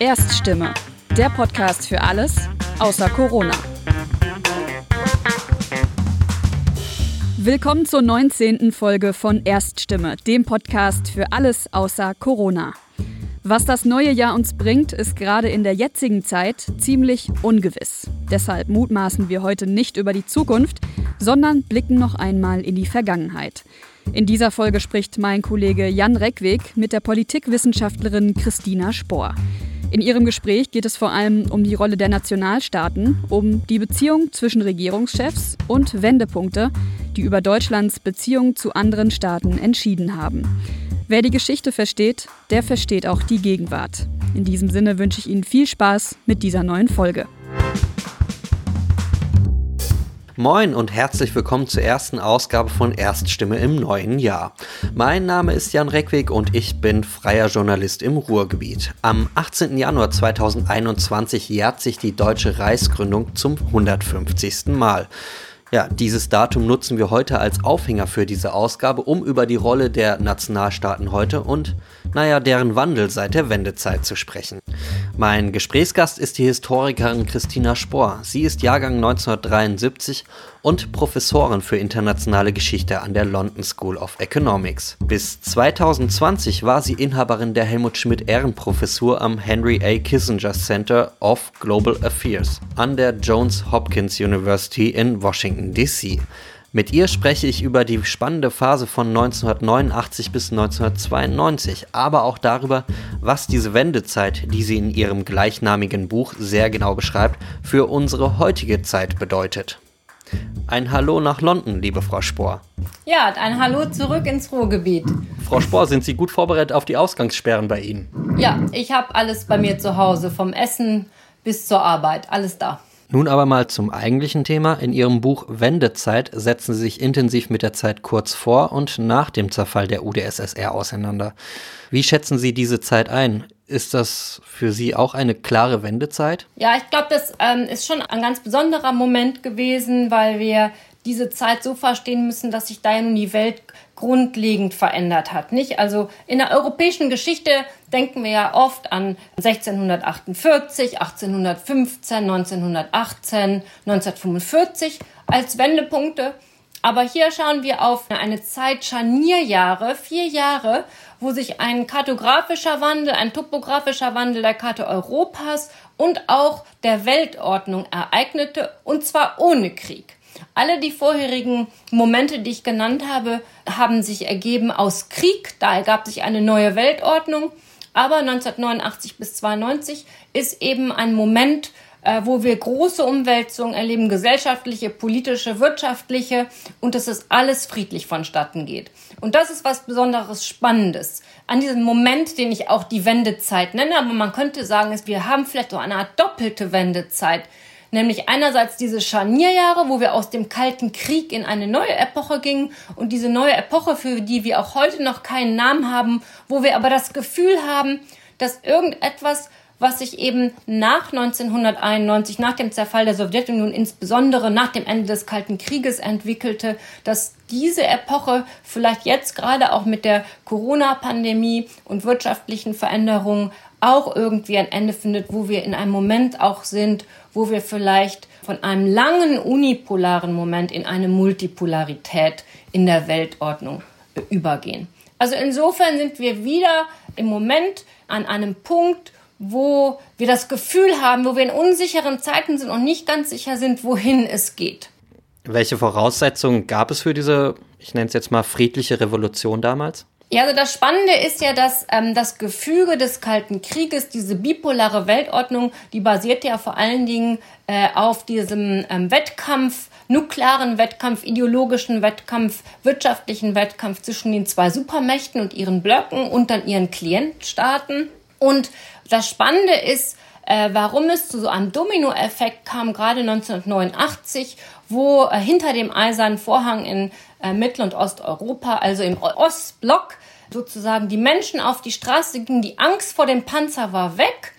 Erststimme, der Podcast für alles außer Corona. Willkommen zur 19. Folge von Erststimme, dem Podcast für alles außer Corona. Was das neue Jahr uns bringt, ist gerade in der jetzigen Zeit ziemlich ungewiss. Deshalb mutmaßen wir heute nicht über die Zukunft, sondern blicken noch einmal in die Vergangenheit. In dieser Folge spricht mein Kollege Jan Reckweg mit der Politikwissenschaftlerin Christina Spohr. In ihrem Gespräch geht es vor allem um die Rolle der Nationalstaaten, um die Beziehung zwischen Regierungschefs und Wendepunkte, die über Deutschlands Beziehung zu anderen Staaten entschieden haben. Wer die Geschichte versteht, der versteht auch die Gegenwart. In diesem Sinne wünsche ich Ihnen viel Spaß mit dieser neuen Folge. Moin und herzlich willkommen zur ersten Ausgabe von Erststimme im neuen Jahr. Mein Name ist Jan Reckweg und ich bin freier Journalist im Ruhrgebiet. Am 18. Januar 2021 jährt sich die deutsche Reichsgründung zum 150. Mal. Ja, dieses Datum nutzen wir heute als Aufhänger für diese Ausgabe, um über die Rolle der Nationalstaaten heute und, naja, deren Wandel seit der Wendezeit zu sprechen. Mein Gesprächsgast ist die Historikerin Christina Spohr. Sie ist Jahrgang 1973 und Professorin für internationale Geschichte an der London School of Economics. Bis 2020 war sie Inhaberin der Helmut Schmidt Ehrenprofessur am Henry A. Kissinger Center of Global Affairs an der Johns Hopkins University in Washington, D.C. Mit ihr spreche ich über die spannende Phase von 1989 bis 1992, aber auch darüber, was diese Wendezeit, die sie in ihrem gleichnamigen Buch sehr genau beschreibt, für unsere heutige Zeit bedeutet. Ein Hallo nach London, liebe Frau Spohr. Ja, ein Hallo zurück ins Ruhrgebiet. Frau Spohr, sind Sie gut vorbereitet auf die Ausgangssperren bei Ihnen? Ja, ich habe alles bei mir zu Hause, vom Essen bis zur Arbeit, alles da. Nun aber mal zum eigentlichen Thema. In Ihrem Buch Wendezeit setzen Sie sich intensiv mit der Zeit kurz vor und nach dem Zerfall der UdSSR auseinander. Wie schätzen Sie diese Zeit ein? Ist das für Sie auch eine klare Wendezeit? Ja, ich glaube, das ähm, ist schon ein ganz besonderer Moment gewesen, weil wir diese Zeit so verstehen müssen, dass sich da ja nun die Welt grundlegend verändert hat. Nicht? Also in der europäischen Geschichte denken wir ja oft an 1648, 1815, 1918, 1945 als Wendepunkte. Aber hier schauen wir auf eine Zeit Scharnierjahre, vier Jahre, wo sich ein kartografischer Wandel, ein topografischer Wandel der Karte Europas und auch der Weltordnung ereignete, und zwar ohne Krieg. Alle die vorherigen Momente, die ich genannt habe, haben sich ergeben aus Krieg. Da ergab sich eine neue Weltordnung. Aber 1989 bis 92 ist eben ein Moment, äh, wo wir große Umwälzungen erleben, gesellschaftliche, politische, wirtschaftliche und dass es alles friedlich vonstatten geht. Und das ist was Besonderes Spannendes an diesem Moment, den ich auch die Wendezeit nenne, aber man könnte sagen, wir haben vielleicht so eine Art doppelte Wendezeit. Nämlich einerseits diese Scharnierjahre, wo wir aus dem Kalten Krieg in eine neue Epoche gingen und diese neue Epoche, für die wir auch heute noch keinen Namen haben, wo wir aber das Gefühl haben, dass irgendetwas was sich eben nach 1991, nach dem Zerfall der Sowjetunion, insbesondere nach dem Ende des Kalten Krieges entwickelte, dass diese Epoche vielleicht jetzt gerade auch mit der Corona-Pandemie und wirtschaftlichen Veränderungen auch irgendwie ein Ende findet, wo wir in einem Moment auch sind, wo wir vielleicht von einem langen unipolaren Moment in eine Multipolarität in der Weltordnung übergehen. Also insofern sind wir wieder im Moment an einem Punkt, wo wir das Gefühl haben, wo wir in unsicheren Zeiten sind und nicht ganz sicher sind, wohin es geht. Welche Voraussetzungen gab es für diese, ich nenne es jetzt mal, friedliche Revolution damals? Ja, also das Spannende ist ja, dass ähm, das Gefüge des Kalten Krieges, diese bipolare Weltordnung, die basiert ja vor allen Dingen äh, auf diesem ähm, Wettkampf, nuklearen Wettkampf, ideologischen Wettkampf, wirtschaftlichen Wettkampf zwischen den zwei Supermächten und ihren Blöcken und dann ihren Klientstaaten. Und das Spannende ist, äh, warum es zu so einem Dominoeffekt kam, gerade 1989, wo äh, hinter dem eisernen Vorhang in äh, Mittel- und Osteuropa, also im Ostblock, sozusagen die Menschen auf die Straße gingen, die Angst vor dem Panzer war weg.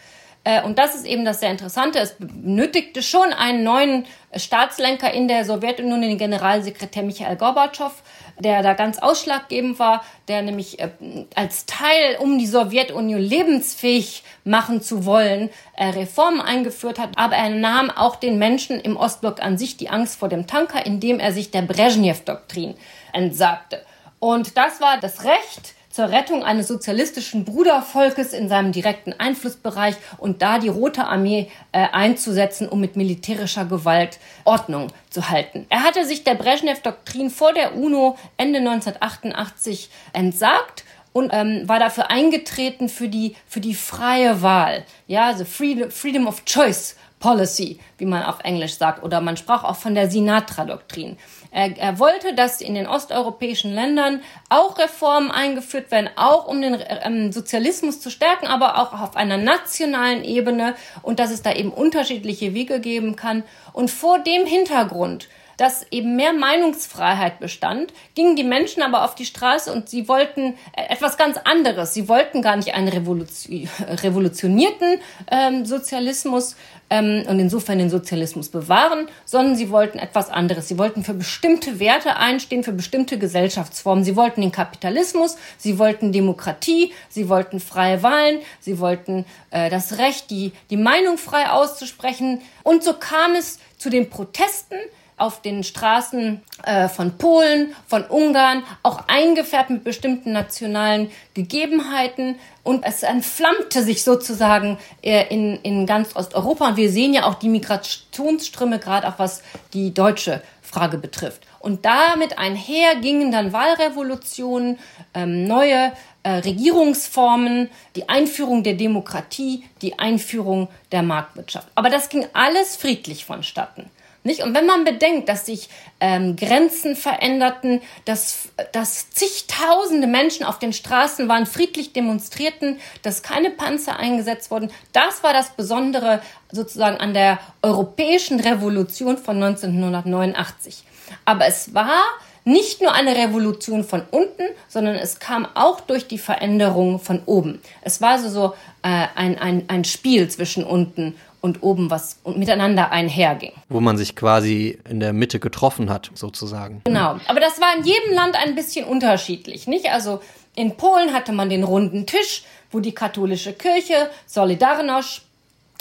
Äh, und das ist eben das sehr Interessante. Es benötigte schon einen neuen Staatslenker in der Sowjetunion, den Generalsekretär Michael Gorbatschow, der da ganz ausschlaggebend war, der nämlich äh, als Teil, um die Sowjetunion lebensfähig machen zu wollen, äh, Reformen eingeführt hat. Aber er nahm auch den Menschen im Ostblock an sich die Angst vor dem Tanker, indem er sich der Brezhnev-Doktrin entsagte. Und das war das Recht, zur Rettung eines sozialistischen Brudervolkes in seinem direkten Einflussbereich und da die Rote Armee äh, einzusetzen, um mit militärischer Gewalt Ordnung zu halten. Er hatte sich der Brezhnev-Doktrin vor der UNO Ende 1988 entsagt und ähm, war dafür eingetreten für die, für die freie Wahl, ja, freedom, freedom of choice Policy, wie man auf Englisch sagt, oder man sprach auch von der Sinatra-Doktrin. Er, er wollte, dass in den osteuropäischen Ländern auch Reformen eingeführt werden, auch um den ähm, Sozialismus zu stärken, aber auch auf einer nationalen Ebene und dass es da eben unterschiedliche Wege geben kann. Und vor dem Hintergrund dass eben mehr Meinungsfreiheit bestand, gingen die Menschen aber auf die Straße und sie wollten äh, etwas ganz anderes. Sie wollten gar nicht einen revolutionierten ähm, Sozialismus ähm, und insofern den Sozialismus bewahren, sondern sie wollten etwas anderes. Sie wollten für bestimmte Werte einstehen, für bestimmte Gesellschaftsformen. Sie wollten den Kapitalismus, sie wollten Demokratie, sie wollten freie Wahlen, sie wollten äh, das Recht, die, die Meinung frei auszusprechen. Und so kam es zu den Protesten, auf den Straßen äh, von Polen, von Ungarn, auch eingefärbt mit bestimmten nationalen Gegebenheiten. Und es entflammte sich sozusagen äh, in, in ganz Osteuropa. Und wir sehen ja auch die Migrationsströme, gerade auch was die deutsche Frage betrifft. Und damit einher gingen dann Wahlrevolutionen, ähm, neue äh, Regierungsformen, die Einführung der Demokratie, die Einführung der Marktwirtschaft. Aber das ging alles friedlich vonstatten. Nicht? Und wenn man bedenkt, dass sich ähm, Grenzen veränderten, dass, dass zigtausende Menschen auf den Straßen waren, friedlich demonstrierten, dass keine Panzer eingesetzt wurden, das war das Besondere sozusagen an der europäischen Revolution von 1989. Aber es war nicht nur eine Revolution von unten, sondern es kam auch durch die Veränderung von oben. Es war also so äh, ein, ein, ein Spiel zwischen unten und oben was miteinander einherging. Wo man sich quasi in der Mitte getroffen hat, sozusagen. Genau. Aber das war in jedem Land ein bisschen unterschiedlich, nicht? Also in Polen hatte man den runden Tisch, wo die katholische Kirche, Solidarność,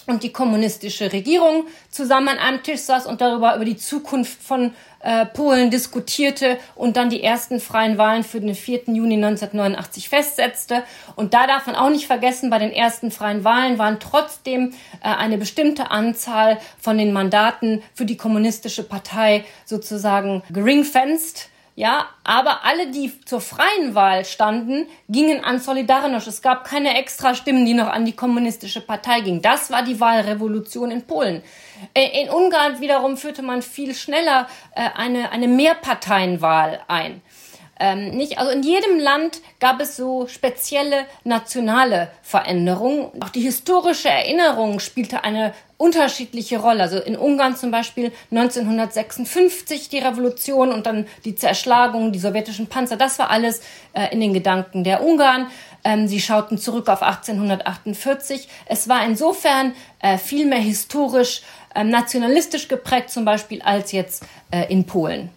und die kommunistische Regierung zusammen an einem Tisch saß und darüber über die Zukunft von äh, Polen diskutierte und dann die ersten freien Wahlen für den 4. Juni 1989 festsetzte. Und da darf man auch nicht vergessen, bei den ersten freien Wahlen waren trotzdem äh, eine bestimmte Anzahl von den Mandaten für die kommunistische Partei sozusagen geringfenced ja, aber alle, die zur freien Wahl standen, gingen an Solidarność. Es gab keine extra Stimmen, die noch an die kommunistische Partei gingen. Das war die Wahlrevolution in Polen. Äh, in Ungarn wiederum führte man viel schneller äh, eine, eine Mehrparteienwahl ein. Ähm, nicht? Also in jedem Land gab es so spezielle nationale Veränderungen. Auch die historische Erinnerung spielte eine unterschiedliche Rolle. Also in Ungarn zum Beispiel 1956 die Revolution und dann die Zerschlagung, die sowjetischen Panzer, das war alles äh, in den Gedanken der Ungarn. Ähm, sie schauten zurück auf 1848. Es war insofern äh, viel mehr historisch, äh, nationalistisch geprägt zum Beispiel als jetzt äh, in Polen.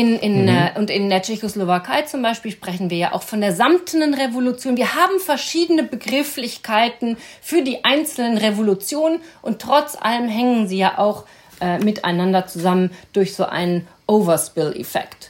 In, in, mhm. äh, und in der Tschechoslowakei zum Beispiel sprechen wir ja auch von der samtenen Revolution. Wir haben verschiedene Begrifflichkeiten für die einzelnen Revolutionen und trotz allem hängen sie ja auch äh, miteinander zusammen durch so einen Overspill-Effekt.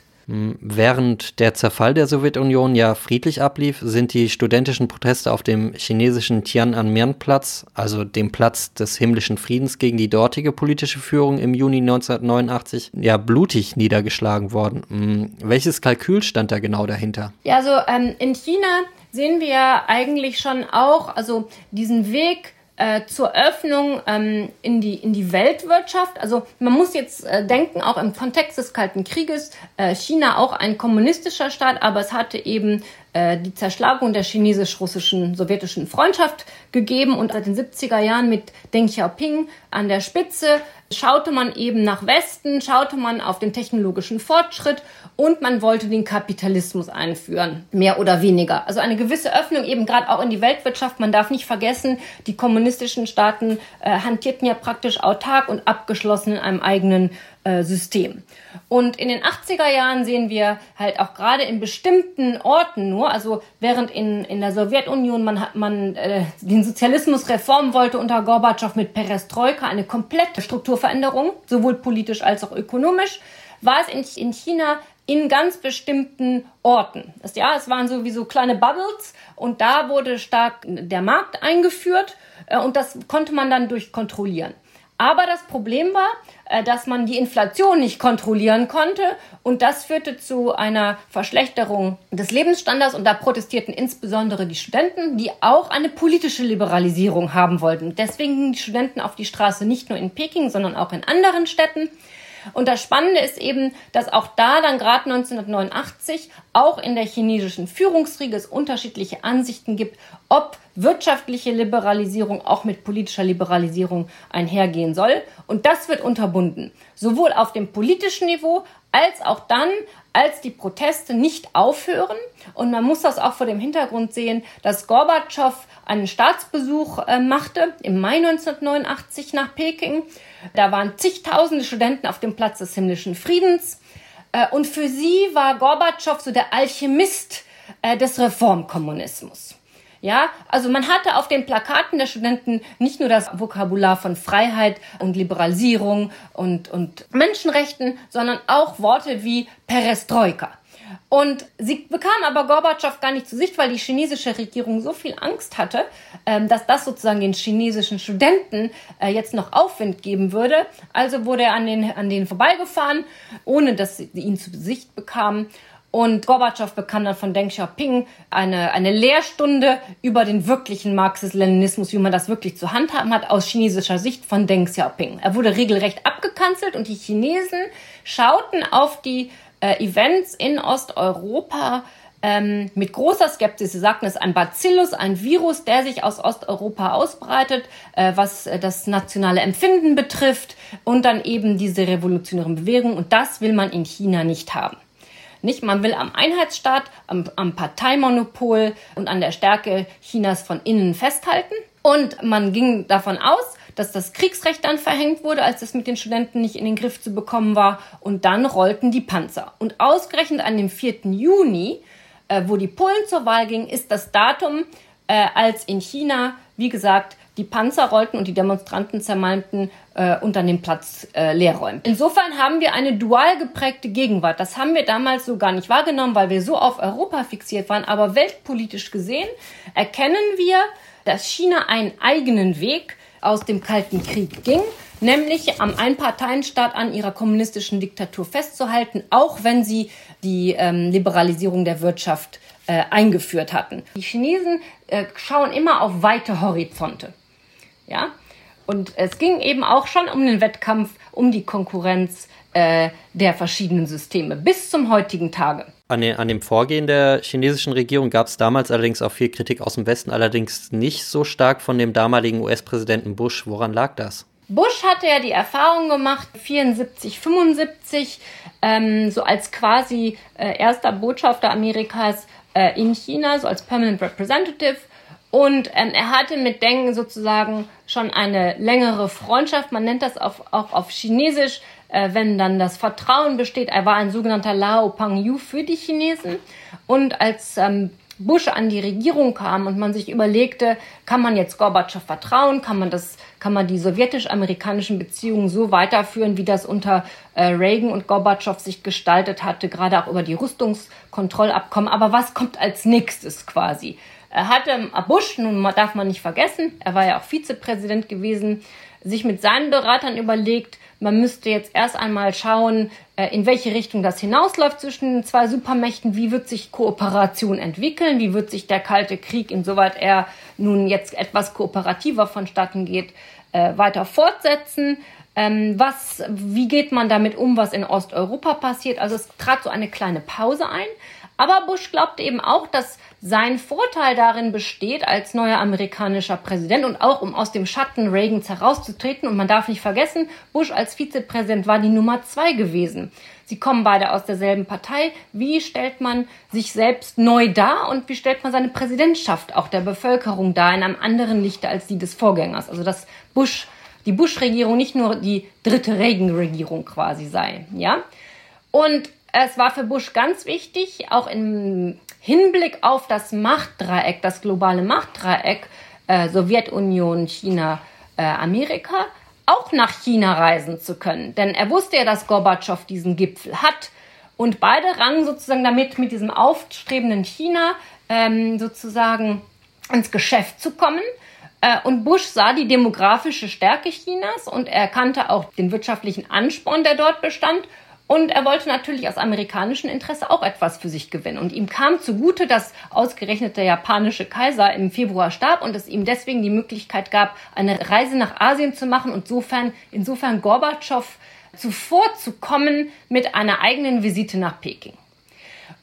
Während der Zerfall der Sowjetunion ja friedlich ablief, sind die studentischen Proteste auf dem chinesischen Tiananmen-Platz, also dem Platz des himmlischen Friedens gegen die dortige politische Führung im Juni 1989, ja blutig niedergeschlagen worden. Hm, welches Kalkül stand da genau dahinter? Ja, also ähm, in China sehen wir eigentlich schon auch, also diesen Weg, äh, zur Öffnung ähm, in, die, in die Weltwirtschaft. Also man muss jetzt äh, denken, auch im Kontext des Kalten Krieges, äh, China auch ein kommunistischer Staat, aber es hatte eben äh, die Zerschlagung der chinesisch-russischen sowjetischen Freundschaft gegeben und seit den 70er Jahren mit Deng Xiaoping an der Spitze schaute man eben nach Westen, schaute man auf den technologischen Fortschritt und man wollte den Kapitalismus einführen, mehr oder weniger. Also eine gewisse Öffnung eben gerade auch in die Weltwirtschaft. Man darf nicht vergessen, die kommunistischen Staaten äh, hantierten ja praktisch autark und abgeschlossen in einem eigenen äh, System. Und in den 80er Jahren sehen wir halt auch gerade in bestimmten Orten nur, also während in, in der Sowjetunion man, man äh, den Sozialismus reformen wollte unter Gorbatschow mit Perestroika, eine komplette Strukturveränderung, sowohl politisch als auch ökonomisch, war es in, in China in ganz bestimmten Orten. Ja, es waren sowieso kleine Bubbles und da wurde stark der Markt eingeführt äh, und das konnte man dann durchkontrollieren. Aber das Problem war, dass man die Inflation nicht kontrollieren konnte und das führte zu einer Verschlechterung des Lebensstandards und da protestierten insbesondere die Studenten, die auch eine politische Liberalisierung haben wollten. Deswegen gingen die Studenten auf die Straße nicht nur in Peking, sondern auch in anderen Städten. Und das Spannende ist eben, dass auch da dann gerade 1989 auch in der chinesischen Führungsriege es unterschiedliche Ansichten gibt, ob wirtschaftliche Liberalisierung auch mit politischer Liberalisierung einhergehen soll. Und das wird unterbunden, sowohl auf dem politischen Niveau als auch dann, als die Proteste nicht aufhören. Und man muss das auch vor dem Hintergrund sehen, dass Gorbatschow einen Staatsbesuch äh, machte im Mai 1989 nach Peking. Da waren zigtausende Studenten auf dem Platz des himmlischen Friedens. Äh, und für sie war Gorbatschow so der Alchemist äh, des Reformkommunismus. Ja, also man hatte auf den Plakaten der Studenten nicht nur das Vokabular von Freiheit und Liberalisierung und, und Menschenrechten, sondern auch Worte wie Perestroika. Und sie bekam aber Gorbatschow gar nicht zu Sicht, weil die chinesische Regierung so viel Angst hatte, ähm, dass das sozusagen den chinesischen Studenten äh, jetzt noch Aufwind geben würde. Also wurde er an den, an denen vorbeigefahren, ohne dass sie ihn zu Sicht bekamen. Und Gorbatschow bekam dann von Deng Xiaoping eine, eine Lehrstunde über den wirklichen Marxist-Leninismus, wie man das wirklich zu handhaben hat, aus chinesischer Sicht von Deng Xiaoping. Er wurde regelrecht abgekanzelt und die Chinesen schauten auf die äh, Events in Osteuropa ähm, mit großer Skepsis. Sie sagten, es ist ein Bacillus, ein Virus, der sich aus Osteuropa ausbreitet, äh, was äh, das nationale Empfinden betrifft und dann eben diese revolutionären Bewegungen. Und das will man in China nicht haben. Nicht, man will am Einheitsstaat, am, am Parteimonopol und an der Stärke Chinas von innen festhalten. Und man ging davon aus, dass das Kriegsrecht dann verhängt wurde, als das mit den Studenten nicht in den Griff zu bekommen war. Und dann rollten die Panzer. Und ausgerechnet an dem 4. Juni, äh, wo die Polen zur Wahl gingen, ist das Datum, äh, als in China, wie gesagt, die Panzer rollten und die Demonstranten zermalmten äh, dann den Platz äh, leer räumten. Insofern haben wir eine dual geprägte Gegenwart. Das haben wir damals so gar nicht wahrgenommen, weil wir so auf Europa fixiert waren. Aber weltpolitisch gesehen erkennen wir, dass China einen eigenen Weg aus dem Kalten Krieg ging, nämlich am Einparteienstaat an ihrer kommunistischen Diktatur festzuhalten, auch wenn sie die ähm, Liberalisierung der Wirtschaft äh, eingeführt hatten. Die Chinesen äh, schauen immer auf weite Horizonte. Ja? Und es ging eben auch schon um den Wettkampf, um die Konkurrenz äh, der verschiedenen Systeme bis zum heutigen Tage. An, den, an dem Vorgehen der chinesischen Regierung gab es damals allerdings auch viel Kritik aus dem Westen, allerdings nicht so stark von dem damaligen US-Präsidenten Bush. Woran lag das? Bush hatte ja die Erfahrung gemacht, 74, 75, ähm, so als quasi äh, erster Botschafter Amerikas äh, in China, so als Permanent Representative und ähm, er hatte mit Deng sozusagen schon eine längere Freundschaft. Man nennt das auf, auch auf Chinesisch, äh, wenn dann das Vertrauen besteht. Er war ein sogenannter Lao Pangyu für die Chinesen. Und als ähm, Bush an die Regierung kam und man sich überlegte, kann man jetzt Gorbatschow vertrauen, kann man das, kann man die sowjetisch-amerikanischen Beziehungen so weiterführen, wie das unter äh, Reagan und Gorbatschow sich gestaltet hatte, gerade auch über die Rüstungskontrollabkommen. Aber was kommt als nächstes quasi? Er hatte Bush, nun darf man nicht vergessen, er war ja auch Vizepräsident gewesen, sich mit seinen Beratern überlegt, man müsste jetzt erst einmal schauen, äh, in welche Richtung das hinausläuft zwischen den zwei Supermächten, wie wird sich Kooperation entwickeln, wie wird sich der Kalte Krieg, insoweit er nun jetzt etwas kooperativer vonstatten geht, äh, weiter fortsetzen. Ähm, was, wie geht man damit um, was in Osteuropa passiert? Also es trat so eine kleine Pause ein. Aber Bush glaubte eben auch, dass sein Vorteil darin besteht, als neuer amerikanischer Präsident und auch um aus dem Schatten Reagans herauszutreten. Und man darf nicht vergessen, Bush als Vizepräsident war die Nummer zwei gewesen. Sie kommen beide aus derselben Partei. Wie stellt man sich selbst neu dar und wie stellt man seine Präsidentschaft auch der Bevölkerung dar in einem anderen Lichte als die des Vorgängers? Also dass Bush, die Bush-Regierung nicht nur die dritte Reagan-Regierung quasi sei, ja? Und es war für Bush ganz wichtig, auch im Hinblick auf das Machtdreieck, das globale Machtdreieck, äh, Sowjetunion, China, äh, Amerika, auch nach China reisen zu können. Denn er wusste ja, dass Gorbatschow diesen Gipfel hat. Und beide rangen sozusagen damit, mit diesem aufstrebenden China ähm, sozusagen ins Geschäft zu kommen. Äh, und Bush sah die demografische Stärke Chinas und er kannte auch den wirtschaftlichen Ansporn, der dort bestand und er wollte natürlich aus amerikanischem Interesse auch etwas für sich gewinnen. Und ihm kam zugute, dass ausgerechnet der japanische Kaiser im Februar starb und es ihm deswegen die Möglichkeit gab, eine Reise nach Asien zu machen und insofern, insofern Gorbatschow zuvorzukommen mit einer eigenen Visite nach Peking.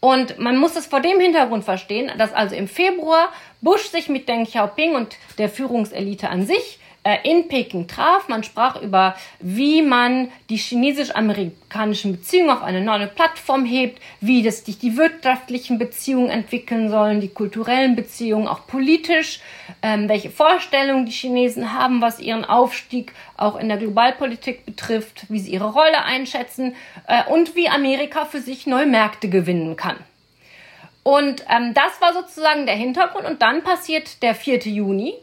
Und man muss es vor dem Hintergrund verstehen, dass also im Februar Bush sich mit Deng Xiaoping und der Führungselite an sich in Peking traf. Man sprach über, wie man die chinesisch-amerikanischen Beziehungen auf eine neue Plattform hebt, wie das sich die wirtschaftlichen Beziehungen entwickeln sollen, die kulturellen Beziehungen, auch politisch, ähm, welche Vorstellungen die Chinesen haben, was ihren Aufstieg auch in der Globalpolitik betrifft, wie sie ihre Rolle einschätzen äh, und wie Amerika für sich neue Märkte gewinnen kann. Und ähm, das war sozusagen der Hintergrund. Und dann passiert der 4. Juni.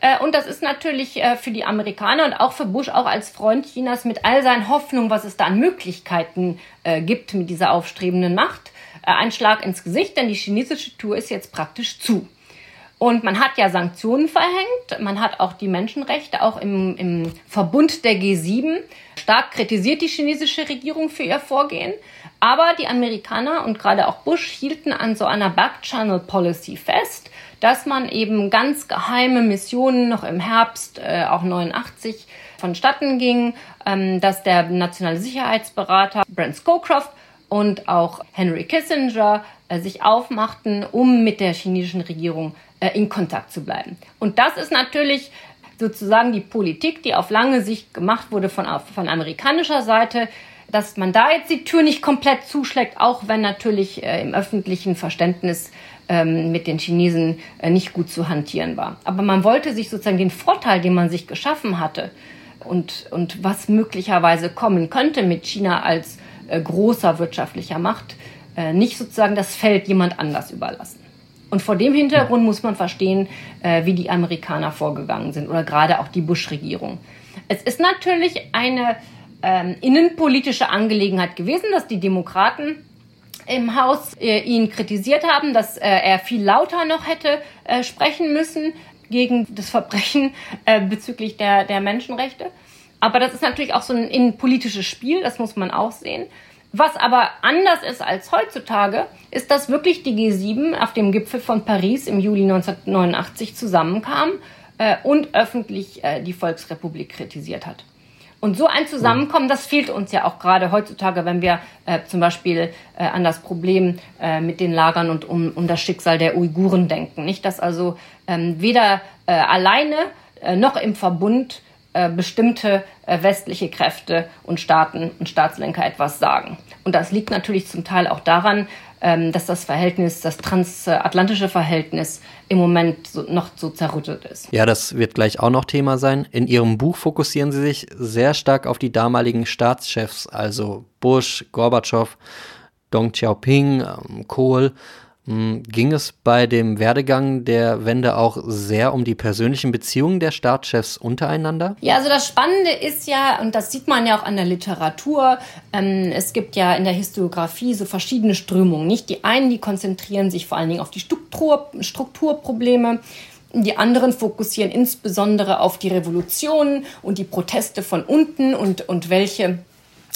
Äh, und das ist natürlich äh, für die Amerikaner und auch für Bush, auch als Freund Chinas, mit all seinen Hoffnungen, was es da an Möglichkeiten äh, gibt mit dieser aufstrebenden Macht, ein Schlag ins Gesicht, denn die chinesische Tour ist jetzt praktisch zu. Und man hat ja Sanktionen verhängt, man hat auch die Menschenrechte, auch im, im Verbund der G7, stark kritisiert die chinesische Regierung für ihr Vorgehen. Aber die Amerikaner und gerade auch Bush hielten an so einer Back-Channel Policy fest dass man eben ganz geheime Missionen noch im Herbst, äh, auch 89, vonstatten ging, ähm, dass der nationale Sicherheitsberater Brent Scowcroft und auch Henry Kissinger äh, sich aufmachten, um mit der chinesischen Regierung in Kontakt zu bleiben. Und das ist natürlich sozusagen die Politik, die auf lange Sicht gemacht wurde von, von amerikanischer Seite, dass man da jetzt die Tür nicht komplett zuschlägt, auch wenn natürlich äh, im öffentlichen Verständnis ähm, mit den Chinesen äh, nicht gut zu hantieren war. Aber man wollte sich sozusagen den Vorteil, den man sich geschaffen hatte und, und was möglicherweise kommen könnte mit China als äh, großer wirtschaftlicher Macht, äh, nicht sozusagen das Feld jemand anders überlassen. Und vor dem Hintergrund muss man verstehen, äh, wie die Amerikaner vorgegangen sind oder gerade auch die Bush-Regierung. Es ist natürlich eine ähm, innenpolitische Angelegenheit gewesen, dass die Demokraten im Haus äh, ihn kritisiert haben, dass äh, er viel lauter noch hätte äh, sprechen müssen gegen das Verbrechen äh, bezüglich der, der Menschenrechte. Aber das ist natürlich auch so ein innenpolitisches Spiel, das muss man auch sehen. Was aber anders ist als heutzutage, ist, dass wirklich die G7 auf dem Gipfel von Paris im Juli 1989 zusammenkam äh, und öffentlich äh, die Volksrepublik kritisiert hat. Und so ein Zusammenkommen, das fehlt uns ja auch gerade heutzutage, wenn wir äh, zum Beispiel äh, an das Problem äh, mit den Lagern und um, um das Schicksal der Uiguren denken. Nicht, dass also ähm, weder äh, alleine äh, noch im Verbund äh, bestimmte westliche Kräfte und Staaten und Staatslenker etwas sagen. Und das liegt natürlich zum Teil auch daran, ähm, dass das Verhältnis, das transatlantische Verhältnis im Moment so, noch so zerrüttet ist. Ja, das wird gleich auch noch Thema sein. In Ihrem Buch fokussieren Sie sich sehr stark auf die damaligen Staatschefs, also Bush, Gorbatschow, Deng Xiaoping, ähm, Kohl. Hm, ging es bei dem Werdegang der Wende auch sehr um die persönlichen Beziehungen der Staatschefs untereinander? Ja, also das Spannende ist ja, und das sieht man ja auch an der Literatur, ähm, es gibt ja in der Historiografie so verschiedene Strömungen. Nicht die einen, die konzentrieren sich vor allen Dingen auf die Struktur, Strukturprobleme. Die anderen fokussieren insbesondere auf die Revolutionen und die Proteste von unten und, und welche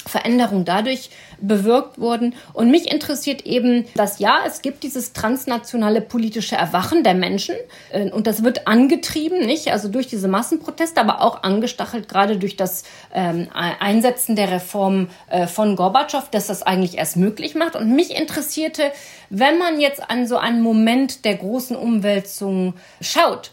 Veränderungen dadurch bewirkt wurden. Und mich interessiert eben, dass ja, es gibt dieses transnationale politische Erwachen der Menschen äh, und das wird angetrieben, nicht? Also durch diese Massenproteste, aber auch angestachelt gerade durch das ähm, Einsetzen der Reform äh, von Gorbatschow, dass das eigentlich erst möglich macht. Und mich interessierte, wenn man jetzt an so einen Moment der großen Umwälzung schaut,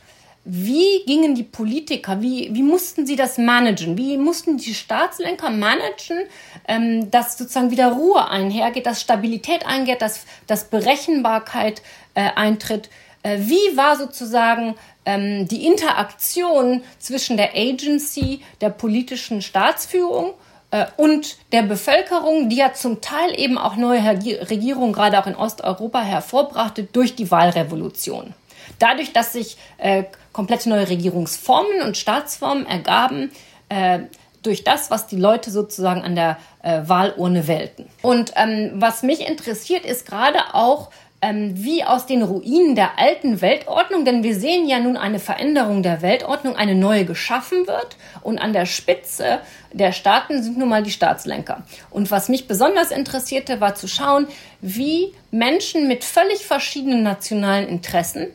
wie gingen die Politiker, wie, wie mussten sie das managen? Wie mussten die Staatslenker managen, ähm, dass sozusagen wieder Ruhe einhergeht, dass Stabilität eingeht, dass, dass Berechenbarkeit äh, eintritt? Äh, wie war sozusagen ähm, die Interaktion zwischen der Agency, der politischen Staatsführung äh, und der Bevölkerung, die ja zum Teil eben auch neue Regierungen gerade auch in Osteuropa hervorbrachte durch die Wahlrevolution? Dadurch, dass sich äh, komplett neue Regierungsformen und Staatsformen ergaben, äh, durch das, was die Leute sozusagen an der äh, Wahlurne wählten. Und ähm, was mich interessiert, ist gerade auch, ähm, wie aus den Ruinen der alten Weltordnung, denn wir sehen ja nun eine Veränderung der Weltordnung, eine neue geschaffen wird und an der Spitze der Staaten sind nun mal die Staatslenker. Und was mich besonders interessierte, war zu schauen, wie Menschen mit völlig verschiedenen nationalen Interessen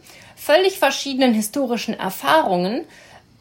völlig verschiedenen historischen Erfahrungen,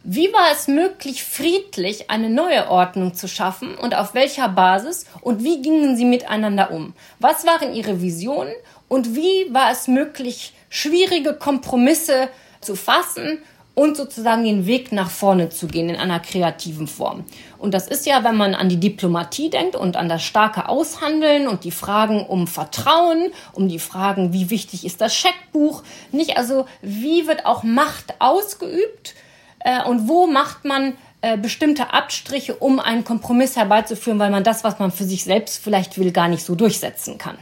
wie war es möglich, friedlich eine neue Ordnung zu schaffen und auf welcher Basis und wie gingen sie miteinander um? Was waren ihre Visionen und wie war es möglich, schwierige Kompromisse zu fassen und sozusagen den Weg nach vorne zu gehen in einer kreativen Form. Und das ist ja, wenn man an die Diplomatie denkt und an das starke Aushandeln und die Fragen um Vertrauen, um die Fragen, wie wichtig ist das Scheckbuch, nicht also, wie wird auch Macht ausgeübt äh, und wo macht man äh, bestimmte Abstriche, um einen Kompromiss herbeizuführen, weil man das, was man für sich selbst vielleicht will, gar nicht so durchsetzen kann.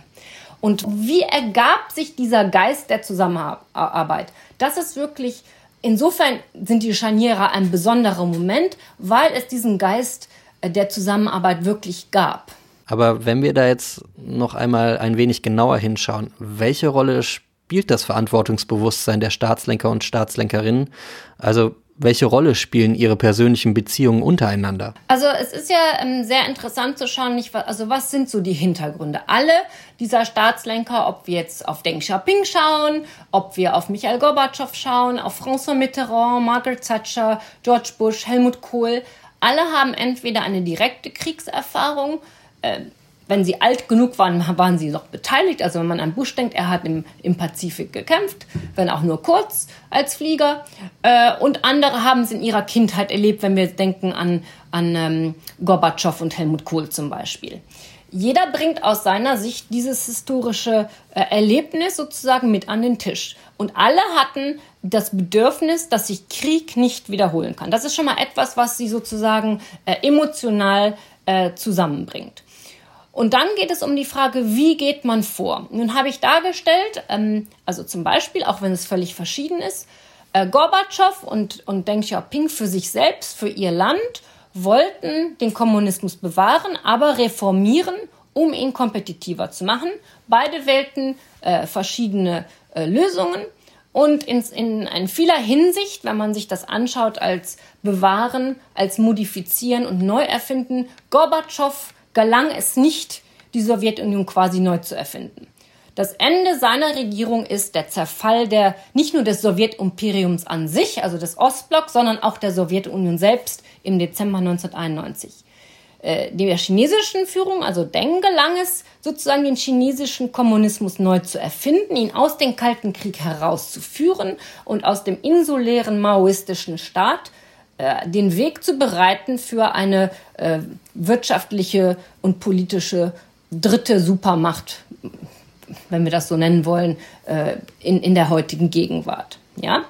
Und wie ergab sich dieser Geist der Zusammenarbeit? Das ist wirklich Insofern sind die Scharniere ein besonderer Moment, weil es diesen Geist äh, der Zusammenarbeit wirklich gab. Aber wenn wir da jetzt noch einmal ein wenig genauer hinschauen, welche Rolle spielt das Verantwortungsbewusstsein der Staatslenker und Staatslenkerinnen? Also welche Rolle spielen ihre persönlichen Beziehungen untereinander? Also es ist ja ähm, sehr interessant zu schauen, nicht, also was sind so die Hintergründe? Alle dieser Staatslenker, ob wir jetzt auf Deng Xiaoping schauen, ob wir auf Michael Gorbatschow schauen, auf François Mitterrand, Margaret Thatcher, George Bush, Helmut Kohl, alle haben entweder eine direkte Kriegserfahrung, äh, wenn sie alt genug waren, waren sie noch beteiligt. Also wenn man an Bush denkt, er hat im, im Pazifik gekämpft, wenn auch nur kurz als Flieger. Äh, und andere haben es in ihrer Kindheit erlebt, wenn wir denken an, an ähm, Gorbatschow und Helmut Kohl zum Beispiel. Jeder bringt aus seiner Sicht dieses historische äh, Erlebnis sozusagen mit an den Tisch. Und alle hatten das Bedürfnis, dass sich Krieg nicht wiederholen kann. Das ist schon mal etwas, was sie sozusagen äh, emotional äh, zusammenbringt. Und dann geht es um die Frage, wie geht man vor? Nun habe ich dargestellt, ähm, also zum Beispiel, auch wenn es völlig verschieden ist, äh, Gorbatschow und, und Deng Xiaoping für sich selbst, für ihr Land, wollten den Kommunismus bewahren, aber reformieren, um ihn kompetitiver zu machen. Beide wählten äh, verschiedene äh, Lösungen. Und in, in, in vieler Hinsicht, wenn man sich das anschaut als bewahren, als modifizieren und neu erfinden, Gorbatschow gelang es nicht, die Sowjetunion quasi neu zu erfinden. Das Ende seiner Regierung ist der Zerfall der, nicht nur des Sowjetimperiums an sich, also des Ostblocks, sondern auch der Sowjetunion selbst im Dezember 1991. Äh, der chinesischen Führung, also Deng, gelang es, sozusagen den chinesischen Kommunismus neu zu erfinden, ihn aus dem Kalten Krieg herauszuführen und aus dem insulären maoistischen Staat äh, den Weg zu bereiten für eine äh, wirtschaftliche und politische dritte Supermacht, wenn wir das so nennen wollen, äh, in, in der heutigen Gegenwart. Ja?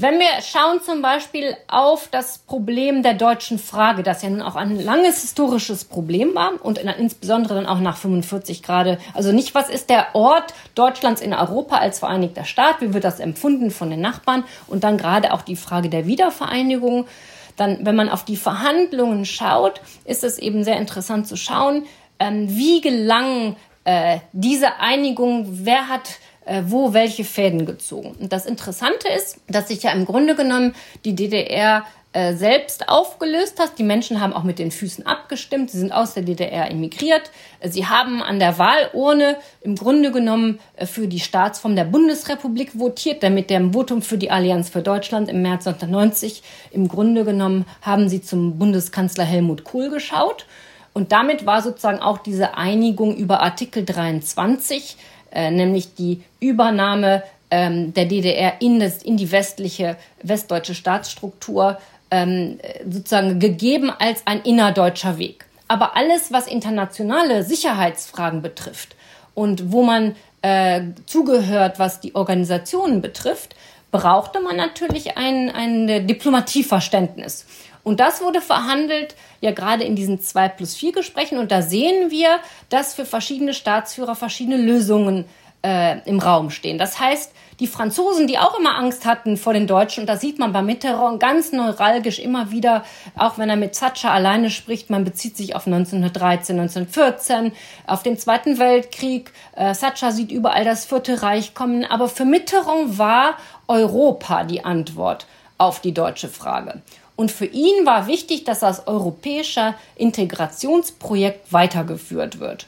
Wenn wir schauen zum Beispiel auf das Problem der deutschen Frage, das ja nun auch ein langes historisches Problem war und insbesondere dann auch nach 45 Grad, also nicht, was ist der Ort Deutschlands in Europa als Vereinigter Staat, wie wird das empfunden von den Nachbarn? Und dann gerade auch die Frage der Wiedervereinigung. Dann, wenn man auf die Verhandlungen schaut, ist es eben sehr interessant zu schauen, ähm, wie gelang äh, diese Einigung, wer hat äh, wo welche Fäden gezogen. Und das Interessante ist, dass sich ja im Grunde genommen die DDR äh, selbst aufgelöst hast. Die Menschen haben auch mit den Füßen abgestimmt. Sie sind aus der DDR emigriert. Sie haben an der Wahlurne im Grunde genommen äh, für die Staatsform der Bundesrepublik votiert, damit dem Votum für die Allianz für Deutschland im März 1990 im Grunde genommen haben sie zum Bundeskanzler Helmut Kohl geschaut. Und damit war sozusagen auch diese Einigung über Artikel 23, äh, nämlich die Übernahme ähm, der DDR in, das, in die westliche, westdeutsche Staatsstruktur ähm, sozusagen gegeben als ein innerdeutscher Weg. Aber alles, was internationale Sicherheitsfragen betrifft und wo man äh, zugehört, was die Organisationen betrifft, brauchte man natürlich ein, ein Diplomatieverständnis. Und das wurde verhandelt, ja gerade in diesen 2 plus 4 Gesprächen. Und da sehen wir, dass für verschiedene Staatsführer verschiedene Lösungen äh, im Raum stehen. Das heißt, die Franzosen, die auch immer Angst hatten vor den Deutschen, und da sieht man bei Mitterrand ganz neuralgisch immer wieder, auch wenn er mit Thatcher alleine spricht, man bezieht sich auf 1913, 1914, auf den Zweiten Weltkrieg. Äh, Thatcher sieht überall das Vierte Reich kommen, aber für Mitterrand war Europa die Antwort auf die deutsche Frage. Und für ihn war wichtig, dass das europäische Integrationsprojekt weitergeführt wird.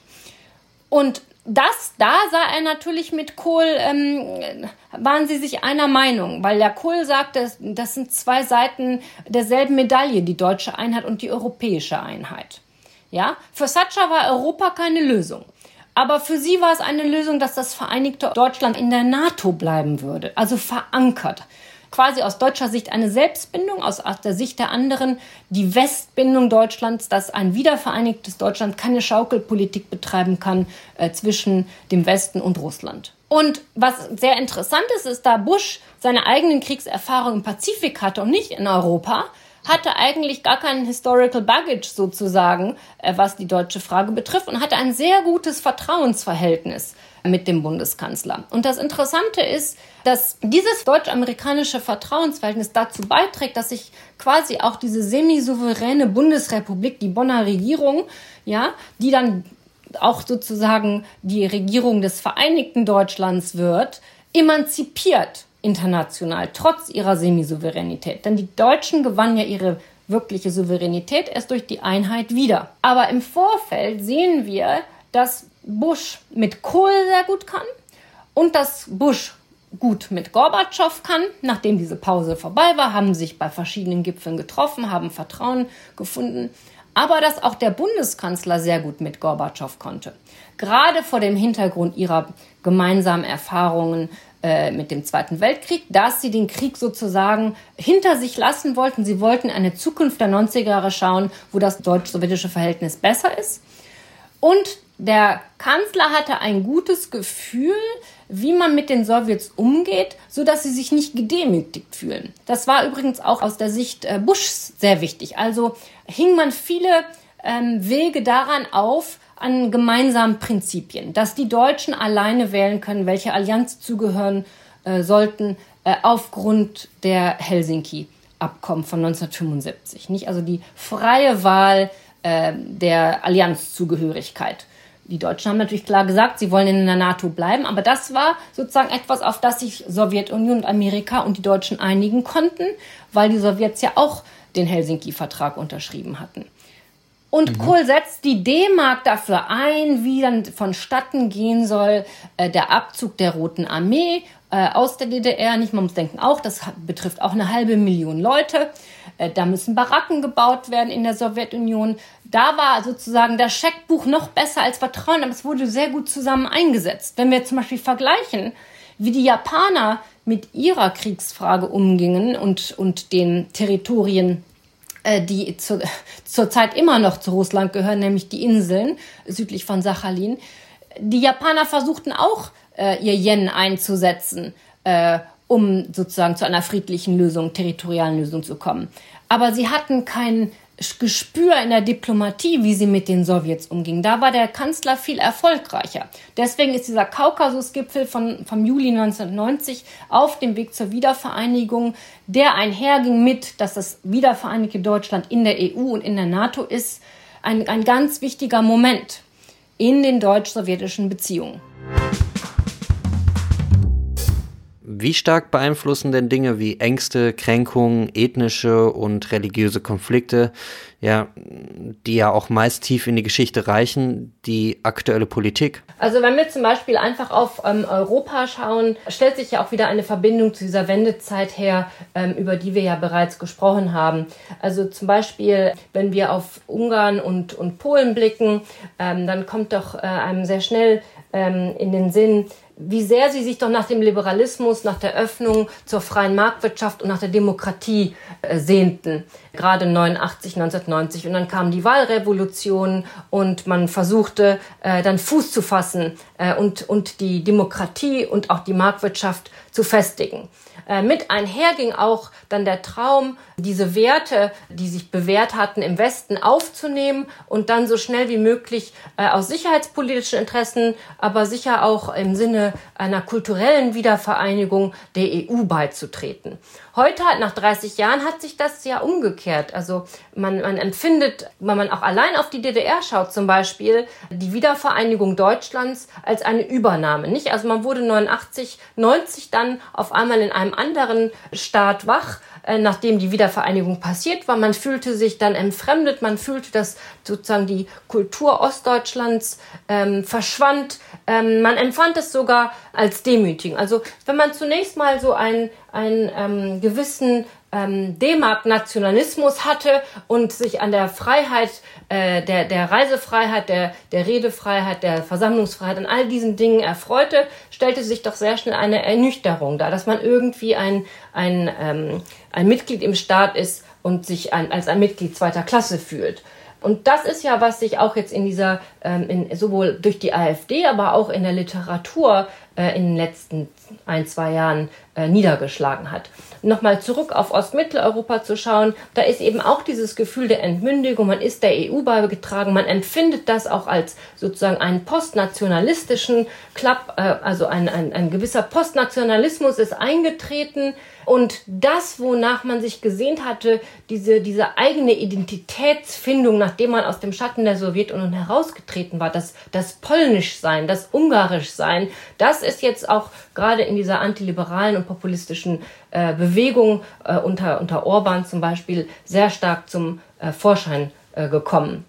Und das, da sah er natürlich mit Kohl, ähm, waren sie sich einer Meinung, weil der Kohl sagte, das sind zwei Seiten derselben Medaille, die deutsche Einheit und die europäische Einheit. Ja, für Thatcher war Europa keine Lösung. Aber für sie war es eine Lösung, dass das Vereinigte Deutschland in der NATO bleiben würde, also verankert quasi aus deutscher Sicht eine Selbstbindung, aus, der Sicht der anderen die Westbindung Deutschlands, dass ein wiedervereinigtes Deutschland keine Schaukelpolitik betreiben kann äh, zwischen dem Westen und Russland. Und was sehr interessant ist, ist, da Bush seine eigenen Kriegserfahrungen im Pazifik hatte und nicht in Europa, hatte eigentlich gar keinen Historical Baggage sozusagen, äh, was die deutsche Frage betrifft und hatte ein sehr gutes Vertrauensverhältnis mit dem Bundeskanzler. Und das Interessante ist, dass dieses deutsch-amerikanische Vertrauensverhältnis dazu beiträgt, dass sich quasi auch diese semi-souveräne Bundesrepublik, die Bonner Regierung, ja, die dann auch sozusagen die Regierung des Vereinigten Deutschlands wird, emanzipiert international, trotz ihrer Semisouveränität. Denn die Deutschen gewannen ja ihre wirkliche Souveränität erst durch die Einheit wieder. Aber im Vorfeld sehen wir, dass Bush mit Kohl sehr gut kann und dass Bush gut mit Gorbatschow kann. Nachdem diese Pause vorbei war, haben sich bei verschiedenen Gipfeln getroffen, haben Vertrauen gefunden. Aber dass auch der Bundeskanzler sehr gut mit Gorbatschow konnte. Gerade vor dem Hintergrund ihrer gemeinsamen Erfahrungen äh, mit dem Zweiten Weltkrieg, dass sie den Krieg sozusagen hinter sich lassen wollten. Sie wollten eine Zukunft der 90er Jahre schauen, wo das deutsch-sowjetische Verhältnis besser ist. Und der Kanzler hatte ein gutes Gefühl, wie man mit den Sowjets umgeht, so dass sie sich nicht gedemütigt fühlen. Das war übrigens auch aus der Sicht äh, Bushs sehr wichtig. Also hing man viele ähm, Wege daran auf, an gemeinsamen Prinzipien, dass die Deutschen alleine wählen können, welche Allianz zugehören äh, sollten, äh, aufgrund der Helsinki-Abkommen von 1975. Nicht? Also die freie Wahl äh, der Allianzzugehörigkeit. Die Deutschen haben natürlich klar gesagt, sie wollen in der NATO bleiben, aber das war sozusagen etwas, auf das sich Sowjetunion und Amerika und die Deutschen einigen konnten, weil die Sowjets ja auch den Helsinki-Vertrag unterschrieben hatten. Und mhm. Kohl setzt die D-Mark dafür ein, wie dann vonstatten gehen soll äh, der Abzug der Roten Armee äh, aus der DDR. Nicht, man muss denken auch, das betrifft auch eine halbe Million Leute. Äh, da müssen Baracken gebaut werden in der Sowjetunion. Da war sozusagen das Scheckbuch noch besser als Vertrauen, aber es wurde sehr gut zusammen eingesetzt. Wenn wir zum Beispiel vergleichen, wie die Japaner mit ihrer Kriegsfrage umgingen und, und den Territorien die zu, zurzeit immer noch zu Russland gehören, nämlich die Inseln südlich von Sachalin. Die Japaner versuchten auch, äh, ihr Yen einzusetzen, äh, um sozusagen zu einer friedlichen Lösung, territorialen Lösung zu kommen. Aber sie hatten kein Gespür in der Diplomatie, wie sie mit den Sowjets umging. Da war der Kanzler viel erfolgreicher. Deswegen ist dieser Kaukasusgipfel von, vom Juli 1990 auf dem Weg zur Wiedervereinigung, der einherging mit, dass das wiedervereinigte Deutschland in der EU und in der NATO ist, ein, ein ganz wichtiger Moment in den deutsch-sowjetischen Beziehungen. Wie stark beeinflussen denn Dinge wie Ängste, Kränkungen, ethnische und religiöse Konflikte, ja, die ja auch meist tief in die Geschichte reichen, die aktuelle Politik? Also wenn wir zum Beispiel einfach auf ähm, Europa schauen, stellt sich ja auch wieder eine Verbindung zu dieser Wendezeit her, ähm, über die wir ja bereits gesprochen haben. Also zum Beispiel, wenn wir auf Ungarn und, und Polen blicken, ähm, dann kommt doch äh, einem sehr schnell ähm, in den Sinn, wie sehr sie sich doch nach dem Liberalismus, nach der Öffnung zur freien Marktwirtschaft und nach der Demokratie äh, sehnten. Gerade 89, 1990. Und dann kam die Wahlrevolution und man versuchte äh, dann Fuß zu fassen äh, und, und die Demokratie und auch die Marktwirtschaft zu festigen. Mit einher ging auch dann der Traum, diese Werte, die sich bewährt hatten, im Westen aufzunehmen und dann so schnell wie möglich aus sicherheitspolitischen Interessen, aber sicher auch im Sinne einer kulturellen Wiedervereinigung der EU beizutreten. Heute, nach 30 Jahren, hat sich das ja umgekehrt. Also man, man empfindet, wenn man auch allein auf die DDR schaut, zum Beispiel die Wiedervereinigung Deutschlands als eine Übernahme. Nicht? Also man wurde 89, 90 dann auf einmal in einem anderen Staat wach äh, nachdem die Wiedervereinigung passiert war. Man fühlte sich dann entfremdet, man fühlte, dass sozusagen die Kultur Ostdeutschlands ähm, verschwand. Ähm, man empfand es sogar als demütigend. Also wenn man zunächst mal so einen, einen ähm, gewissen ähm, D-Mark-Nationalismus hatte und sich an der Freiheit, äh, der, der Reisefreiheit, der, der Redefreiheit, der Versammlungsfreiheit, an all diesen Dingen erfreute, stellte sich doch sehr schnell eine Ernüchterung dar, dass man irgendwie ein, ein, ähm, ein Mitglied im Staat ist und sich ein, als ein Mitglied zweiter Klasse fühlt. Und das ist ja, was sich auch jetzt in dieser, ähm, in, sowohl durch die AfD, aber auch in der Literatur äh, in den letzten ein, zwei Jahren äh, niedergeschlagen hat. Nochmal zurück auf Ostmitteleuropa zu schauen, da ist eben auch dieses Gefühl der Entmündigung, man ist der EU beigetragen, man empfindet das auch als sozusagen einen postnationalistischen Klapp, äh, also ein, ein, ein gewisser Postnationalismus ist eingetreten, und das, wonach man sich gesehnt hatte, diese, diese eigene Identitätsfindung, nachdem man aus dem Schatten der Sowjetunion herausgetreten war, das, das Polnischsein, das Ungarischsein, das ist jetzt auch gerade in dieser antiliberalen und populistischen äh, Bewegung äh, unter, unter Orban zum Beispiel sehr stark zum äh, Vorschein äh, gekommen.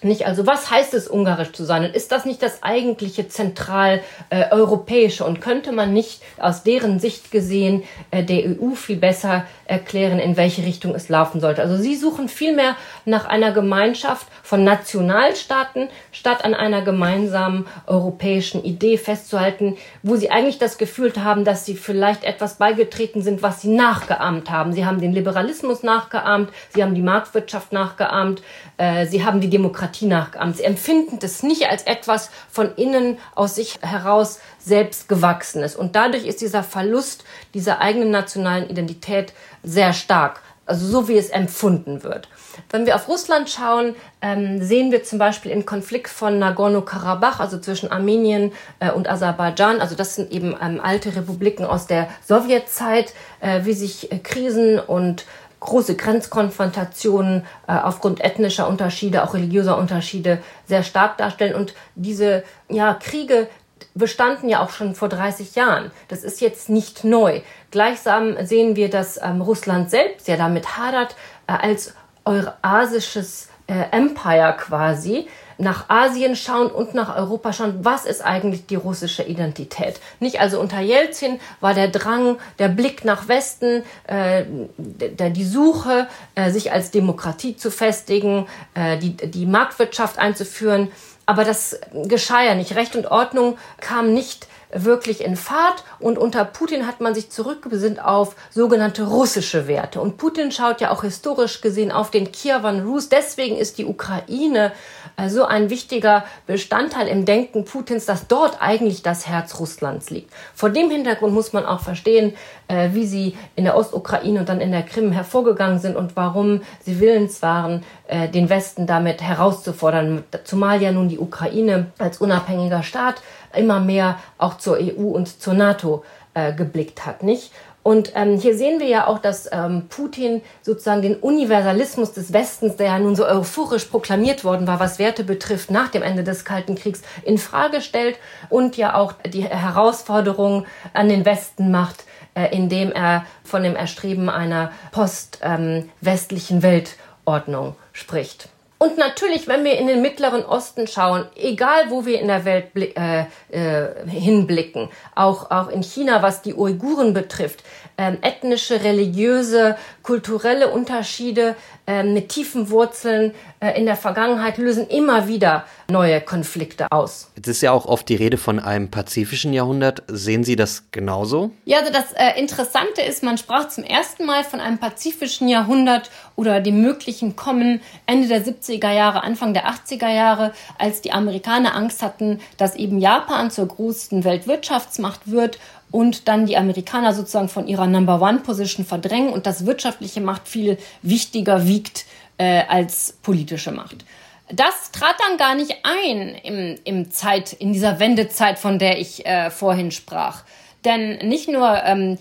Nicht, also was heißt es, ungarisch zu sein? Und ist das nicht das eigentliche zentral äh, europäische? Und könnte man nicht aus deren Sicht gesehen äh, der EU viel besser erklären, in welche Richtung es laufen sollte? Also sie suchen vielmehr nach einer Gemeinschaft von Nationalstaaten, statt an einer gemeinsamen europäischen Idee festzuhalten, wo sie eigentlich das Gefühl haben, dass sie vielleicht etwas beigetreten sind, was sie nachgeahmt haben. Sie haben den Liberalismus nachgeahmt, sie haben die Marktwirtschaft nachgeahmt, äh, sie haben die Demokratie nachgeahmt. Sie empfinden das nicht als etwas von innen aus sich heraus selbst gewachsenes. Und dadurch ist dieser Verlust dieser eigenen nationalen Identität sehr stark. Also so wie es empfunden wird. Wenn wir auf Russland schauen, ähm, sehen wir zum Beispiel im Konflikt von Nagorno-Karabach, also zwischen Armenien äh, und Aserbaidschan, also das sind eben ähm, alte Republiken aus der Sowjetzeit, äh, wie sich Krisen und große Grenzkonfrontationen äh, aufgrund ethnischer Unterschiede, auch religiöser Unterschiede sehr stark darstellen. Und diese ja, Kriege bestanden ja auch schon vor 30 Jahren. Das ist jetzt nicht neu. Gleichsam sehen wir, dass ähm, Russland selbst ja damit hadert, äh, als eurasisches äh, Empire quasi nach Asien schauen und nach Europa schauen, was ist eigentlich die russische Identität. Nicht also unter Jelzin war der Drang, der Blick nach Westen, äh, der, die Suche, äh, sich als Demokratie zu festigen, äh, die, die Marktwirtschaft einzuführen. Aber das geschah ja nicht. Recht und Ordnung kam nicht wirklich in Fahrt und unter Putin hat man sich zurückgesinnt auf sogenannte russische Werte. Und Putin schaut ja auch historisch gesehen auf den Kiewan Rus. Deswegen ist die Ukraine äh, so ein wichtiger Bestandteil im Denken Putins, dass dort eigentlich das Herz Russlands liegt. Vor dem Hintergrund muss man auch verstehen, äh, wie sie in der Ostukraine und dann in der Krim hervorgegangen sind und warum sie willens waren, äh, den Westen damit herauszufordern. Zumal ja nun die Ukraine als unabhängiger Staat immer mehr auch zur EU und zur NATO äh, geblickt hat, nicht? Und ähm, hier sehen wir ja auch, dass ähm, Putin sozusagen den Universalismus des Westens, der ja nun so euphorisch proklamiert worden war, was Werte betrifft, nach dem Ende des Kalten Kriegs, in Frage stellt und ja auch die Herausforderung an den Westen macht, äh, indem er von dem Erstreben einer post-westlichen ähm, Weltordnung spricht. Und natürlich, wenn wir in den Mittleren Osten schauen, egal wo wir in der Welt äh, äh, hinblicken, auch, auch in China, was die Uiguren betrifft, ähm, ethnische, religiöse, kulturelle Unterschiede äh, mit tiefen Wurzeln äh, in der Vergangenheit lösen immer wieder neue Konflikte aus. Jetzt ist ja auch oft die Rede von einem pazifischen Jahrhundert. Sehen Sie das genauso? Ja, also das äh, Interessante ist, man sprach zum ersten Mal von einem pazifischen Jahrhundert oder dem möglichen Kommen Ende der 70er Jahre, Anfang der 80er Jahre, als die Amerikaner Angst hatten, dass eben Japan zur größten Weltwirtschaftsmacht wird und dann die Amerikaner sozusagen von ihrer Number One Position verdrängen und das wirtschaftliche Macht viel wichtiger wiegt äh, als politische Macht. Das trat dann gar nicht ein im, im Zeit, in dieser Wendezeit, von der ich äh, vorhin sprach. Denn nicht nur ähm,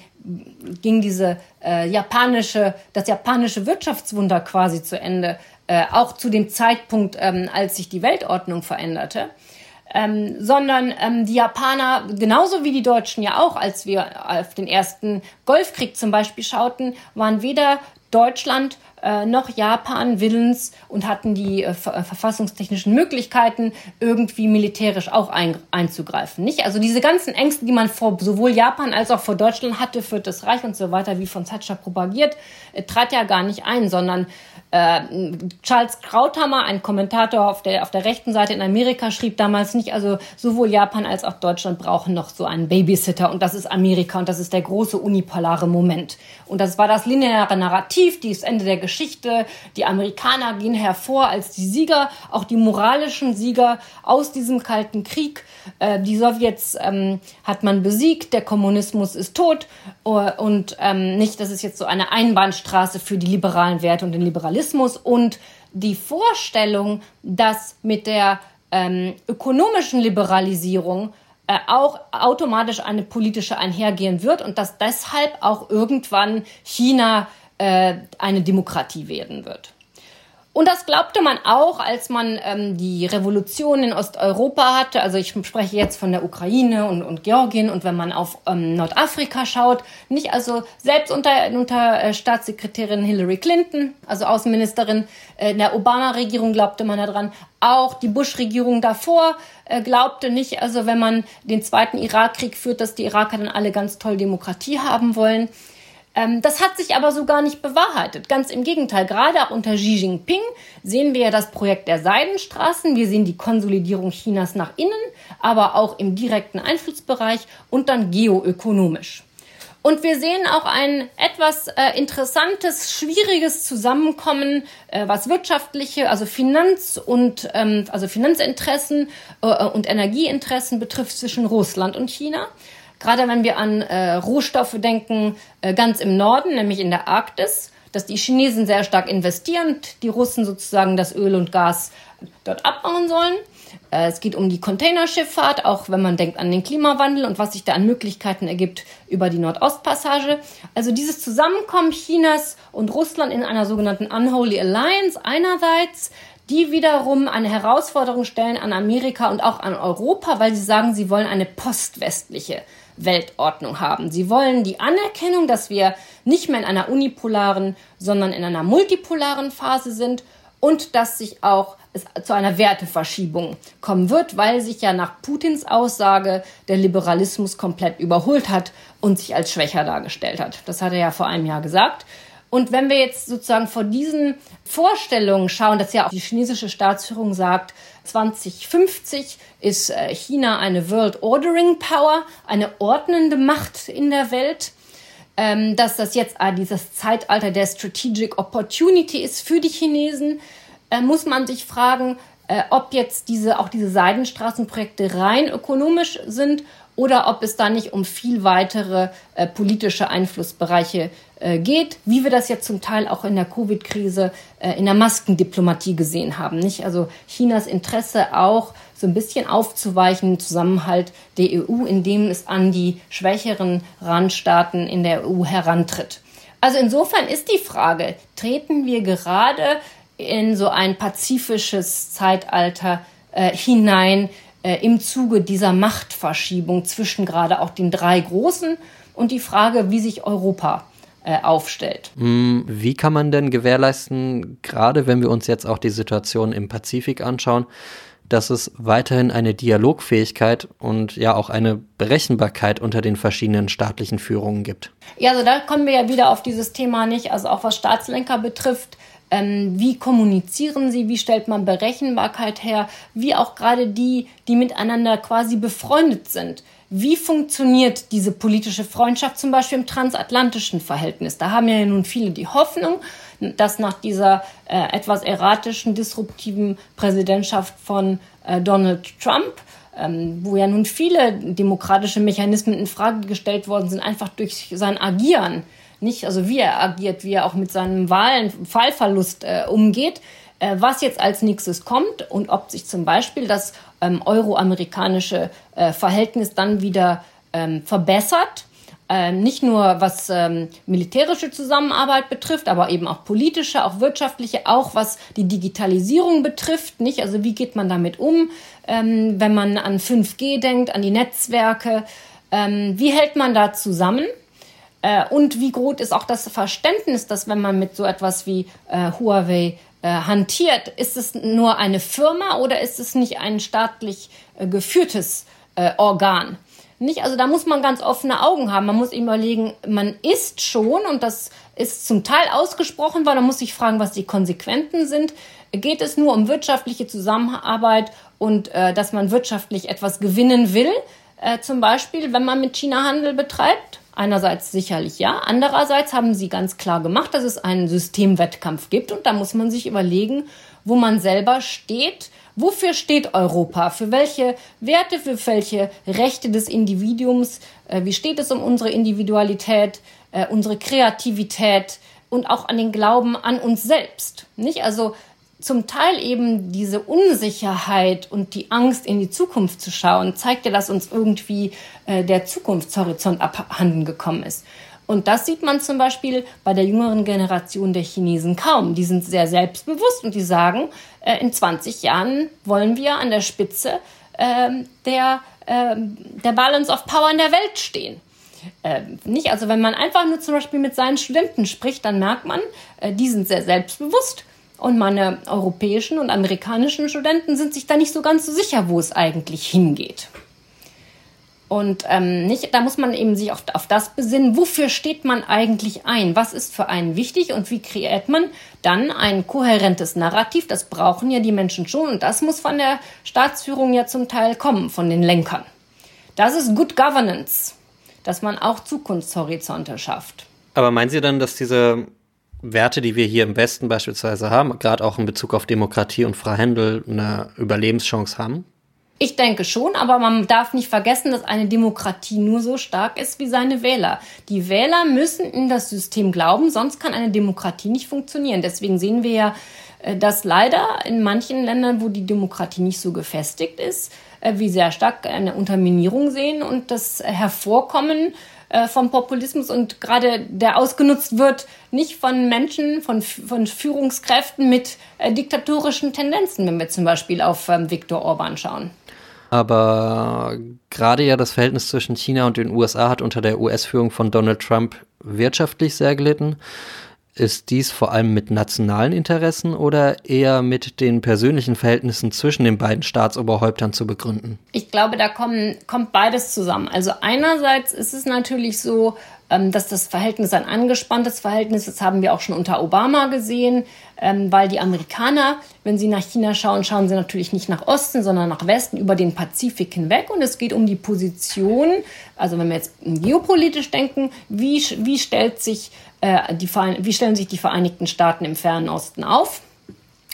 ging diese äh, japanische, das japanische Wirtschaftswunder quasi zu Ende, äh, auch zu dem Zeitpunkt, ähm, als sich die Weltordnung veränderte, ähm, sondern ähm, die Japaner, genauso wie die Deutschen ja auch, als wir auf den ersten Golfkrieg zum Beispiel schauten, waren weder Deutschland äh, noch Japan willens und hatten die äh, ver verfassungstechnischen Möglichkeiten, irgendwie militärisch auch ein einzugreifen. Nicht? Also diese ganzen Ängste, die man vor sowohl Japan als auch vor Deutschland hatte, für das Reich und so weiter, wie von Thatcher propagiert, äh, trat ja gar nicht ein, sondern äh, Charles Krauthammer, ein Kommentator auf der, auf der rechten Seite in Amerika, schrieb damals nicht, also sowohl Japan als auch Deutschland brauchen noch so einen Babysitter und das ist Amerika und das ist der große unipolare Moment. Und das war das lineare Narrativ, das Ende der Geschichte. Die Amerikaner gehen hervor als die Sieger, auch die moralischen Sieger aus diesem Kalten Krieg. Äh, die Sowjets ähm, hat man besiegt, der Kommunismus ist tot uh, und ähm, nicht, das ist jetzt so eine Einbahnstraße für die liberalen Werte und den Liberalismus und die Vorstellung, dass mit der ähm, ökonomischen Liberalisierung äh, auch automatisch eine politische einhergehen wird und dass deshalb auch irgendwann China äh, eine Demokratie werden wird. Und das glaubte man auch, als man ähm, die Revolution in Osteuropa hatte. Also ich spreche jetzt von der Ukraine und, und Georgien und wenn man auf ähm, Nordafrika schaut, nicht also selbst unter, unter äh, Staatssekretärin Hillary Clinton, also Außenministerin äh, in der Obama-Regierung glaubte man daran. Auch die Bush-Regierung davor äh, glaubte nicht, also wenn man den zweiten Irakkrieg führt, dass die Iraker dann alle ganz toll Demokratie haben wollen. Ähm, das hat sich aber so gar nicht bewahrheitet. Ganz im Gegenteil, gerade auch unter Xi Jinping sehen wir ja das Projekt der Seidenstraßen. Wir sehen die Konsolidierung Chinas nach innen, aber auch im direkten Einflussbereich und dann geoökonomisch. Und wir sehen auch ein etwas äh, interessantes, schwieriges Zusammenkommen, äh, was wirtschaftliche, also Finanz- und ähm, also Finanzinteressen äh, und Energieinteressen betrifft zwischen Russland und China. Gerade wenn wir an äh, Rohstoffe denken, äh, ganz im Norden, nämlich in der Arktis, dass die Chinesen sehr stark investieren, die Russen sozusagen das Öl und Gas dort abbauen sollen. Äh, es geht um die Containerschifffahrt, auch wenn man denkt an den Klimawandel und was sich da an Möglichkeiten ergibt über die Nordostpassage. Also dieses Zusammenkommen Chinas und Russland in einer sogenannten Unholy Alliance einerseits, die wiederum eine Herausforderung stellen an Amerika und auch an Europa, weil sie sagen, sie wollen eine postwestliche Weltordnung haben. Sie wollen die Anerkennung, dass wir nicht mehr in einer unipolaren, sondern in einer multipolaren Phase sind und dass sich auch es zu einer Werteverschiebung kommen wird, weil sich ja nach Putins Aussage der Liberalismus komplett überholt hat und sich als schwächer dargestellt hat. Das hat er ja vor einem Jahr gesagt. Und wenn wir jetzt sozusagen vor diesen Vorstellungen schauen, dass ja auch die chinesische Staatsführung sagt, 2050 ist äh, China eine World Ordering Power, eine ordnende Macht in der Welt, ähm, dass das jetzt äh, dieses Zeitalter der Strategic Opportunity ist für die Chinesen, äh, muss man sich fragen, ob jetzt diese, auch diese Seidenstraßenprojekte rein ökonomisch sind oder ob es da nicht um viel weitere äh, politische Einflussbereiche äh, geht, wie wir das jetzt zum Teil auch in der Covid-Krise äh, in der Maskendiplomatie gesehen haben. Nicht? Also Chinas Interesse auch so ein bisschen aufzuweichen, Zusammenhalt der EU, indem es an die schwächeren Randstaaten in der EU herantritt. Also insofern ist die Frage, treten wir gerade in so ein pazifisches Zeitalter äh, hinein äh, im Zuge dieser Machtverschiebung zwischen gerade auch den drei Großen und die Frage, wie sich Europa äh, aufstellt. Hm, wie kann man denn gewährleisten, gerade wenn wir uns jetzt auch die Situation im Pazifik anschauen, dass es weiterhin eine Dialogfähigkeit und ja auch eine Berechenbarkeit unter den verschiedenen staatlichen Führungen gibt. Ja, also da kommen wir ja wieder auf dieses Thema nicht, also auch was Staatslenker betrifft. Ähm, wie kommunizieren sie, wie stellt man Berechenbarkeit her, wie auch gerade die, die miteinander quasi befreundet sind. Wie funktioniert diese politische Freundschaft zum Beispiel im transatlantischen Verhältnis? Da haben ja nun viele die Hoffnung, dass nach dieser äh, etwas erratischen, disruptiven Präsidentschaft von äh, Donald Trump, ähm, wo ja nun viele demokratische Mechanismen in Frage gestellt worden sind, einfach durch sein Agieren, nicht also wie er agiert, wie er auch mit seinem Wahlen Fallverlust äh, umgeht, äh, was jetzt als nächstes kommt und ob sich zum Beispiel das ähm, euro-amerikanische äh, Verhältnis dann wieder ähm, verbessert. Ähm, nicht nur was ähm, militärische Zusammenarbeit betrifft, aber eben auch politische, auch wirtschaftliche, auch was die Digitalisierung betrifft. Nicht? Also wie geht man damit um, ähm, wenn man an 5G denkt, an die Netzwerke? Ähm, wie hält man da zusammen? Äh, und wie groß ist auch das Verständnis, dass wenn man mit so etwas wie äh, Huawei äh, hantiert, ist es nur eine Firma oder ist es nicht ein staatlich geführtes Organ? Nicht? Also da muss man ganz offene Augen haben. Man muss überlegen, man ist schon, und das ist zum Teil ausgesprochen, weil man muss sich fragen, was die Konsequenzen sind. Geht es nur um wirtschaftliche Zusammenarbeit und äh, dass man wirtschaftlich etwas gewinnen will? Äh, zum Beispiel, wenn man mit China Handel betreibt? Einerseits sicherlich ja. Andererseits haben sie ganz klar gemacht, dass es einen Systemwettkampf gibt und da muss man sich überlegen, wo man selber steht. Wofür steht Europa? Für welche Werte, für welche Rechte des Individuums? Äh, wie steht es um unsere Individualität, äh, unsere Kreativität und auch an den Glauben an uns selbst? Nicht? Also zum Teil eben diese Unsicherheit und die Angst in die Zukunft zu schauen, zeigt ja, dass uns irgendwie äh, der Zukunftshorizont abhanden gekommen ist. Und das sieht man zum Beispiel bei der jüngeren Generation der Chinesen kaum. Die sind sehr selbstbewusst und die sagen, äh, in 20 Jahren wollen wir an der Spitze äh, der, äh, der Balance of Power in der Welt stehen. Äh, nicht, also wenn man einfach nur zum Beispiel mit seinen Studenten spricht, dann merkt man, äh, die sind sehr selbstbewusst und meine europäischen und amerikanischen Studenten sind sich da nicht so ganz so sicher, wo es eigentlich hingeht. Und ähm, nicht, da muss man eben sich auf, auf das besinnen, wofür steht man eigentlich ein? Was ist für einen wichtig und wie kreiert man dann ein kohärentes Narrativ? Das brauchen ja die Menschen schon und das muss von der Staatsführung ja zum Teil kommen, von den Lenkern. Das ist Good Governance, dass man auch Zukunftshorizonte schafft. Aber meinen Sie dann, dass diese Werte, die wir hier im Westen beispielsweise haben, gerade auch in Bezug auf Demokratie und Freihandel, eine Überlebenschance haben? Ich denke schon, aber man darf nicht vergessen, dass eine Demokratie nur so stark ist wie seine Wähler. Die Wähler müssen in das System glauben, sonst kann eine Demokratie nicht funktionieren. Deswegen sehen wir ja, äh, dass leider in manchen Ländern, wo die Demokratie nicht so gefestigt ist, äh, wie sehr stark eine Unterminierung sehen und das Hervorkommen äh, vom Populismus und gerade der ausgenutzt wird, nicht von Menschen, von, von Führungskräften mit äh, diktatorischen Tendenzen, wenn wir zum Beispiel auf ähm, Viktor Orban schauen. Aber gerade ja das Verhältnis zwischen China und den USA hat unter der US-Führung von Donald Trump wirtschaftlich sehr gelitten. Ist dies vor allem mit nationalen Interessen oder eher mit den persönlichen Verhältnissen zwischen den beiden Staatsoberhäuptern zu begründen? Ich glaube, da kommen, kommt beides zusammen. Also einerseits ist es natürlich so, ähm, dass das Verhältnis ein angespanntes Verhältnis ist, haben wir auch schon unter Obama gesehen, ähm, weil die Amerikaner, wenn sie nach China schauen, schauen sie natürlich nicht nach Osten, sondern nach Westen über den Pazifik hinweg. Und es geht um die Position, also wenn wir jetzt geopolitisch denken, wie, wie stellt sich äh, die, wie stellen sich die Vereinigten Staaten im Fernen Osten auf?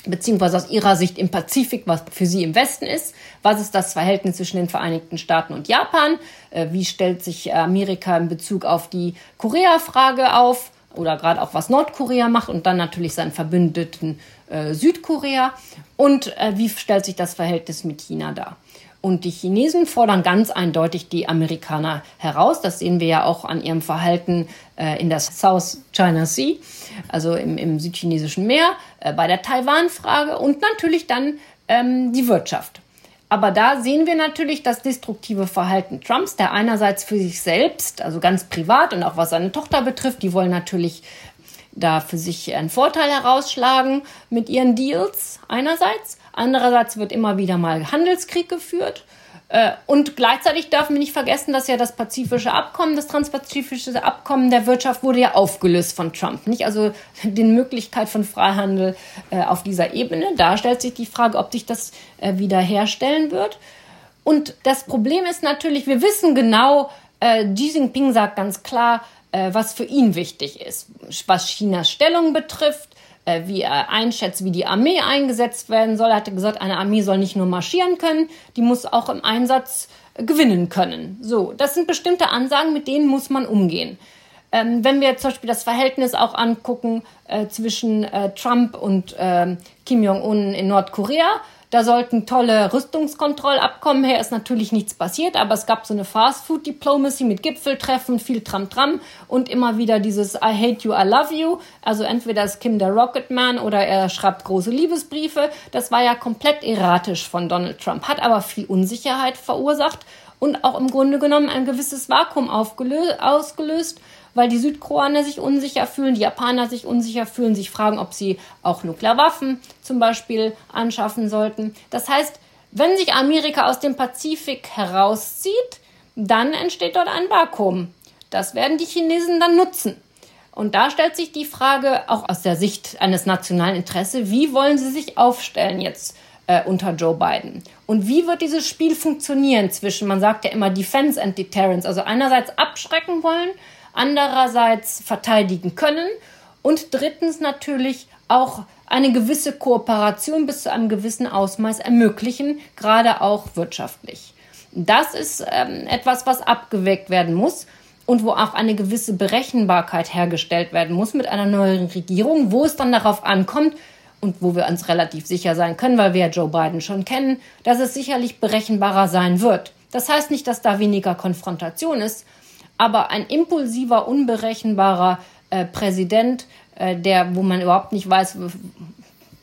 beziehungsweise aus ihrer Sicht im Pazifik, was für sie im Westen ist. Was ist das Verhältnis zwischen den Vereinigten Staaten und Japan? Äh, wie stellt sich Amerika in Bezug auf die Korea-Frage auf? Oder gerade auch was Nordkorea macht und dann natürlich seinen Verbündeten äh, Südkorea. Und äh, wie stellt sich das Verhältnis mit China dar? Und die Chinesen fordern ganz eindeutig die Amerikaner heraus. Das sehen wir ja auch an ihrem Verhalten äh, in der South China Sea, also im, im südchinesischen Meer, äh, bei der Taiwan-Frage und natürlich dann ähm, die Wirtschaft. Aber da sehen wir natürlich das destruktive Verhalten Trumps, der einerseits für sich selbst, also ganz privat und auch was seine Tochter betrifft, die wollen natürlich da für sich einen Vorteil herausschlagen mit ihren Deals einerseits. Andererseits wird immer wieder mal Handelskrieg geführt. Äh, und gleichzeitig dürfen wir nicht vergessen, dass ja das pazifische Abkommen, das transpazifische Abkommen der Wirtschaft wurde ja aufgelöst von Trump. Nicht also die Möglichkeit von Freihandel äh, auf dieser Ebene. Da stellt sich die Frage, ob sich das äh, wieder herstellen wird. Und das Problem ist natürlich, wir wissen genau, Xi Jinping sagt ganz klar, was für ihn wichtig ist, was Chinas Stellung betrifft, äh, wie er einschätzt, wie die Armee eingesetzt werden soll. Er hatte gesagt, eine Armee soll nicht nur marschieren können, die muss auch im Einsatz äh, gewinnen können. So, das sind bestimmte Ansagen, mit denen muss man umgehen. Ähm, wenn wir zum Beispiel das Verhältnis auch angucken äh, zwischen äh, Trump und äh, Kim Jong-un in Nordkorea, da sollten tolle Rüstungskontrollabkommen her, ist natürlich nichts passiert, aber es gab so eine Fast-Food-Diplomacy mit Gipfeltreffen, viel Tram-Tram und immer wieder dieses I hate you, I love you. Also entweder ist Kim der Rocketman oder er schreibt große Liebesbriefe. Das war ja komplett erratisch von Donald Trump, hat aber viel Unsicherheit verursacht und auch im Grunde genommen ein gewisses Vakuum ausgelöst weil die Südkoreaner sich unsicher fühlen, die Japaner sich unsicher fühlen, sich fragen, ob sie auch Nuklearwaffen zum Beispiel anschaffen sollten. Das heißt, wenn sich Amerika aus dem Pazifik herauszieht, dann entsteht dort ein Vakuum. Das werden die Chinesen dann nutzen. Und da stellt sich die Frage, auch aus der Sicht eines nationalen Interesses, wie wollen sie sich aufstellen jetzt äh, unter Joe Biden? Und wie wird dieses Spiel funktionieren zwischen, man sagt ja immer Defense and Deterrence, also einerseits abschrecken wollen, andererseits verteidigen können und drittens natürlich auch eine gewisse Kooperation bis zu einem gewissen Ausmaß ermöglichen, gerade auch wirtschaftlich. Das ist ähm, etwas, was abgeweckt werden muss und wo auch eine gewisse Berechenbarkeit hergestellt werden muss mit einer neuen Regierung, wo es dann darauf ankommt und wo wir uns relativ sicher sein können, weil wir ja Joe Biden schon kennen, dass es sicherlich berechenbarer sein wird. Das heißt nicht, dass da weniger Konfrontation ist, aber ein impulsiver, unberechenbarer äh, Präsident, äh, der, wo man überhaupt nicht weiß,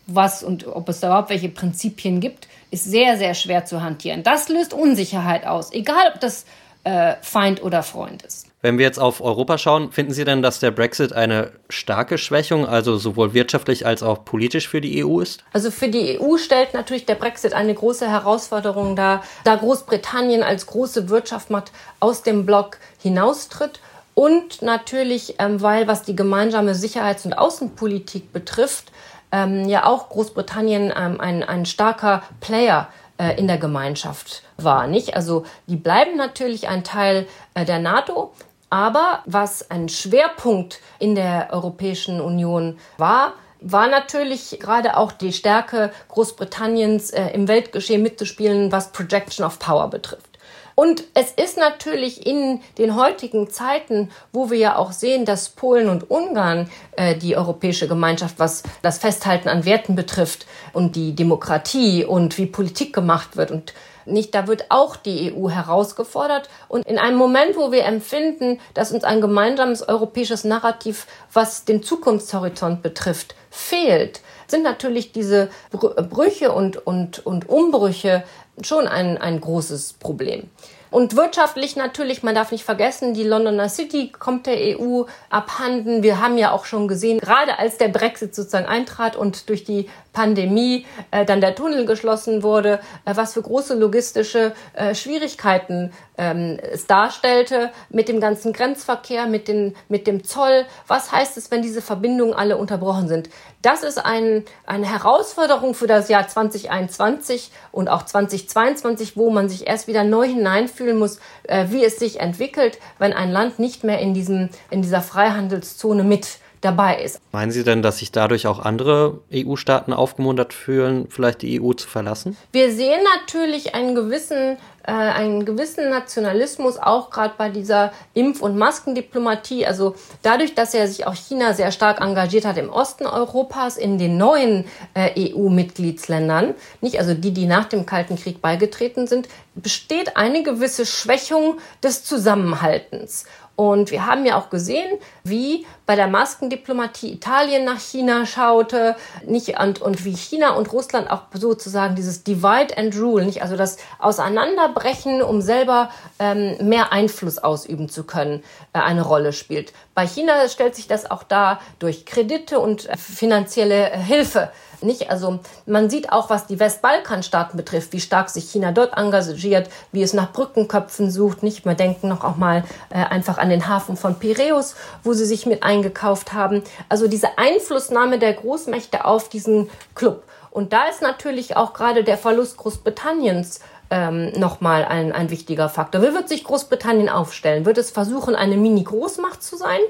was und ob es da überhaupt welche Prinzipien gibt, ist sehr, sehr schwer zu hantieren. Das löst Unsicherheit aus, egal ob das äh, Feind oder Freund ist. Wenn wir jetzt auf Europa schauen, finden Sie denn, dass der Brexit eine starke Schwächung, also sowohl wirtschaftlich als auch politisch für die EU ist? Also für die EU stellt natürlich der Brexit eine große Herausforderung dar, da Großbritannien als große Wirtschaftsmacht aus dem Block hinaustritt und natürlich, ähm, weil was die gemeinsame Sicherheits- und Außenpolitik betrifft, ähm, ja auch Großbritannien ähm, ein, ein starker Player äh, in der Gemeinschaft war, nicht? Also die bleiben natürlich ein Teil äh, der NATO, aber was ein Schwerpunkt in der Europäischen Union war, war natürlich gerade auch die Stärke Großbritanniens äh, im Weltgeschehen mitzuspielen, was Projection of Power betrifft. Und es ist natürlich in den heutigen Zeiten, wo wir ja auch sehen, dass Polen und Ungarn äh, die europäische Gemeinschaft, was das Festhalten an Werten betrifft und die Demokratie und wie Politik gemacht wird und nicht, da wird auch die EU herausgefordert. Und in einem Moment, wo wir empfinden, dass uns ein gemeinsames europäisches Narrativ, was den Zukunftshorizont betrifft, fehlt, sind natürlich diese Brüche und, und, und Umbrüche schon ein, ein großes Problem. Und wirtschaftlich natürlich, man darf nicht vergessen, die Londoner City kommt der EU abhanden. Wir haben ja auch schon gesehen, gerade als der Brexit sozusagen eintrat und durch die Pandemie äh, dann der Tunnel geschlossen wurde, äh, was für große logistische äh, Schwierigkeiten ähm, es darstellte mit dem ganzen Grenzverkehr, mit, den, mit dem Zoll. Was heißt es, wenn diese Verbindungen alle unterbrochen sind? Das ist ein, eine Herausforderung für das Jahr 2021 und auch 2022, wo man sich erst wieder neu hineinfühlen muss, äh, wie es sich entwickelt, wenn ein Land nicht mehr in, diesem, in dieser Freihandelszone mit dabei ist. Meinen Sie denn, dass sich dadurch auch andere EU-Staaten aufgemuntert fühlen, vielleicht die EU zu verlassen? Wir sehen natürlich einen gewissen äh, einen gewissen Nationalismus, auch gerade bei dieser Impf- und Maskendiplomatie. Also dadurch, dass ja sich auch China sehr stark engagiert hat im Osten Europas, in den neuen äh, EU-Mitgliedsländern, nicht also die, die nach dem Kalten Krieg beigetreten sind, besteht eine gewisse Schwächung des Zusammenhaltens. Und wir haben ja auch gesehen, wie bei der Maskendiplomatie Italien nach China schaute, nicht und, und wie China und Russland auch sozusagen dieses Divide and Rule, nicht also das Auseinanderbrechen, um selber ähm, mehr Einfluss ausüben zu können, äh, eine Rolle spielt. Bei China stellt sich das auch dar durch Kredite und äh, finanzielle äh, Hilfe nicht? Also man sieht auch, was die Westbalkanstaaten betrifft, wie stark sich China dort engagiert, wie es nach Brückenköpfen sucht. Nicht? Wir denken noch auch mal äh, einfach an den Hafen von Piräus, wo sie sich mit eingekauft haben. Also diese Einflussnahme der Großmächte auf diesen Club. Und da ist natürlich auch gerade der Verlust Großbritanniens ähm, nochmal ein, ein wichtiger Faktor. Wie wird sich Großbritannien aufstellen? Wird es versuchen, eine Mini-Großmacht zu sein?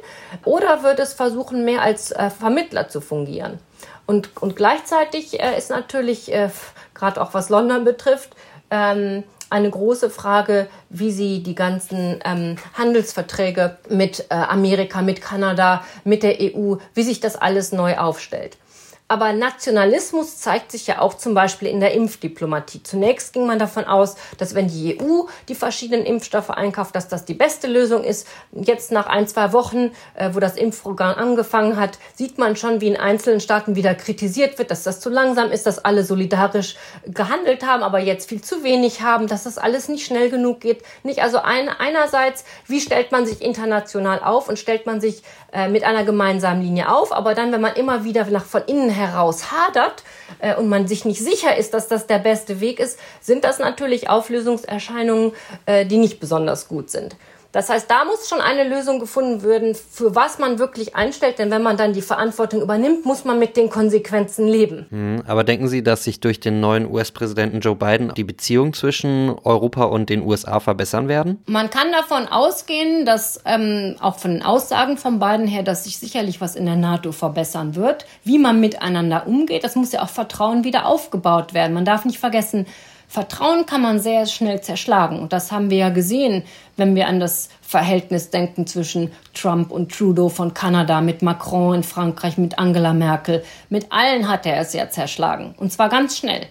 Oder wird es versuchen, mehr als äh, Vermittler zu fungieren? Und, und gleichzeitig äh, ist natürlich, äh, gerade auch was London betrifft, ähm, eine große Frage, wie sie die ganzen ähm, Handelsverträge mit äh, Amerika, mit Kanada, mit der EU, wie sich das alles neu aufstellt. Aber Nationalismus zeigt sich ja auch zum Beispiel in der Impfdiplomatie. Zunächst ging man davon aus, dass wenn die EU die verschiedenen Impfstoffe einkauft, dass das die beste Lösung ist. Jetzt nach ein, zwei Wochen, äh, wo das Impfprogramm angefangen hat, sieht man schon, wie in einzelnen Staaten wieder kritisiert wird, dass das zu langsam ist, dass alle solidarisch gehandelt haben, aber jetzt viel zu wenig haben, dass das alles nicht schnell genug geht. Nicht also ein, einerseits, wie stellt man sich international auf und stellt man sich äh, mit einer gemeinsamen Linie auf, aber dann, wenn man immer wieder nach von innen heraus hadert äh, und man sich nicht sicher ist, dass das der beste Weg ist, sind das natürlich Auflösungserscheinungen, äh, die nicht besonders gut sind. Das heißt, da muss schon eine Lösung gefunden werden, für was man wirklich einstellt. Denn wenn man dann die Verantwortung übernimmt, muss man mit den Konsequenzen leben. Mhm, aber denken Sie, dass sich durch den neuen US-Präsidenten Joe Biden die Beziehungen zwischen Europa und den USA verbessern werden? Man kann davon ausgehen, dass ähm, auch von den Aussagen von Biden her, dass sich sicherlich was in der NATO verbessern wird. Wie man miteinander umgeht, das muss ja auch Vertrauen wieder aufgebaut werden. Man darf nicht vergessen, Vertrauen kann man sehr schnell zerschlagen. Und das haben wir ja gesehen, wenn wir an das Verhältnis denken zwischen Trump und Trudeau von Kanada, mit Macron in Frankreich, mit Angela Merkel. Mit allen hat er es ja zerschlagen. Und zwar ganz schnell.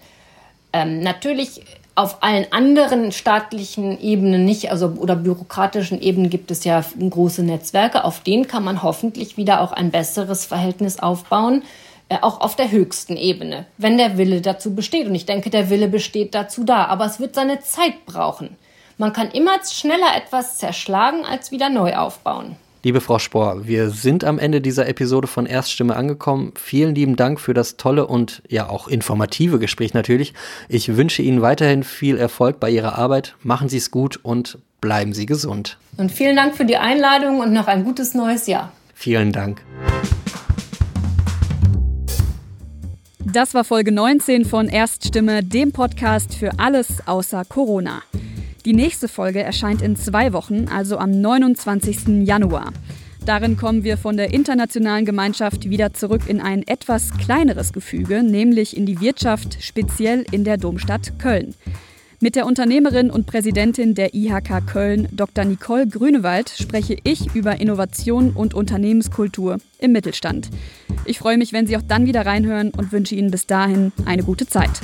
Ähm, natürlich auf allen anderen staatlichen Ebenen nicht, also oder bürokratischen Ebenen gibt es ja große Netzwerke, auf denen kann man hoffentlich wieder auch ein besseres Verhältnis aufbauen. Äh, auch auf der höchsten Ebene, wenn der Wille dazu besteht. Und ich denke, der Wille besteht dazu da. Aber es wird seine Zeit brauchen. Man kann immer schneller etwas zerschlagen als wieder neu aufbauen. Liebe Frau Spohr, wir sind am Ende dieser Episode von Erststimme angekommen. Vielen lieben Dank für das tolle und ja auch informative Gespräch natürlich. Ich wünsche Ihnen weiterhin viel Erfolg bei Ihrer Arbeit. Machen Sie es gut und bleiben Sie gesund. Und vielen Dank für die Einladung und noch ein gutes neues Jahr. Vielen Dank. Das war Folge 19 von Erststimme, dem Podcast für alles außer Corona. Die nächste Folge erscheint in zwei Wochen, also am 29. Januar. Darin kommen wir von der internationalen Gemeinschaft wieder zurück in ein etwas kleineres Gefüge, nämlich in die Wirtschaft, speziell in der Domstadt Köln. Mit der Unternehmerin und Präsidentin der IHK Köln, Dr. Nicole Grünewald, spreche ich über Innovation und Unternehmenskultur im Mittelstand. Ich freue mich, wenn Sie auch dann wieder reinhören und wünsche Ihnen bis dahin eine gute Zeit.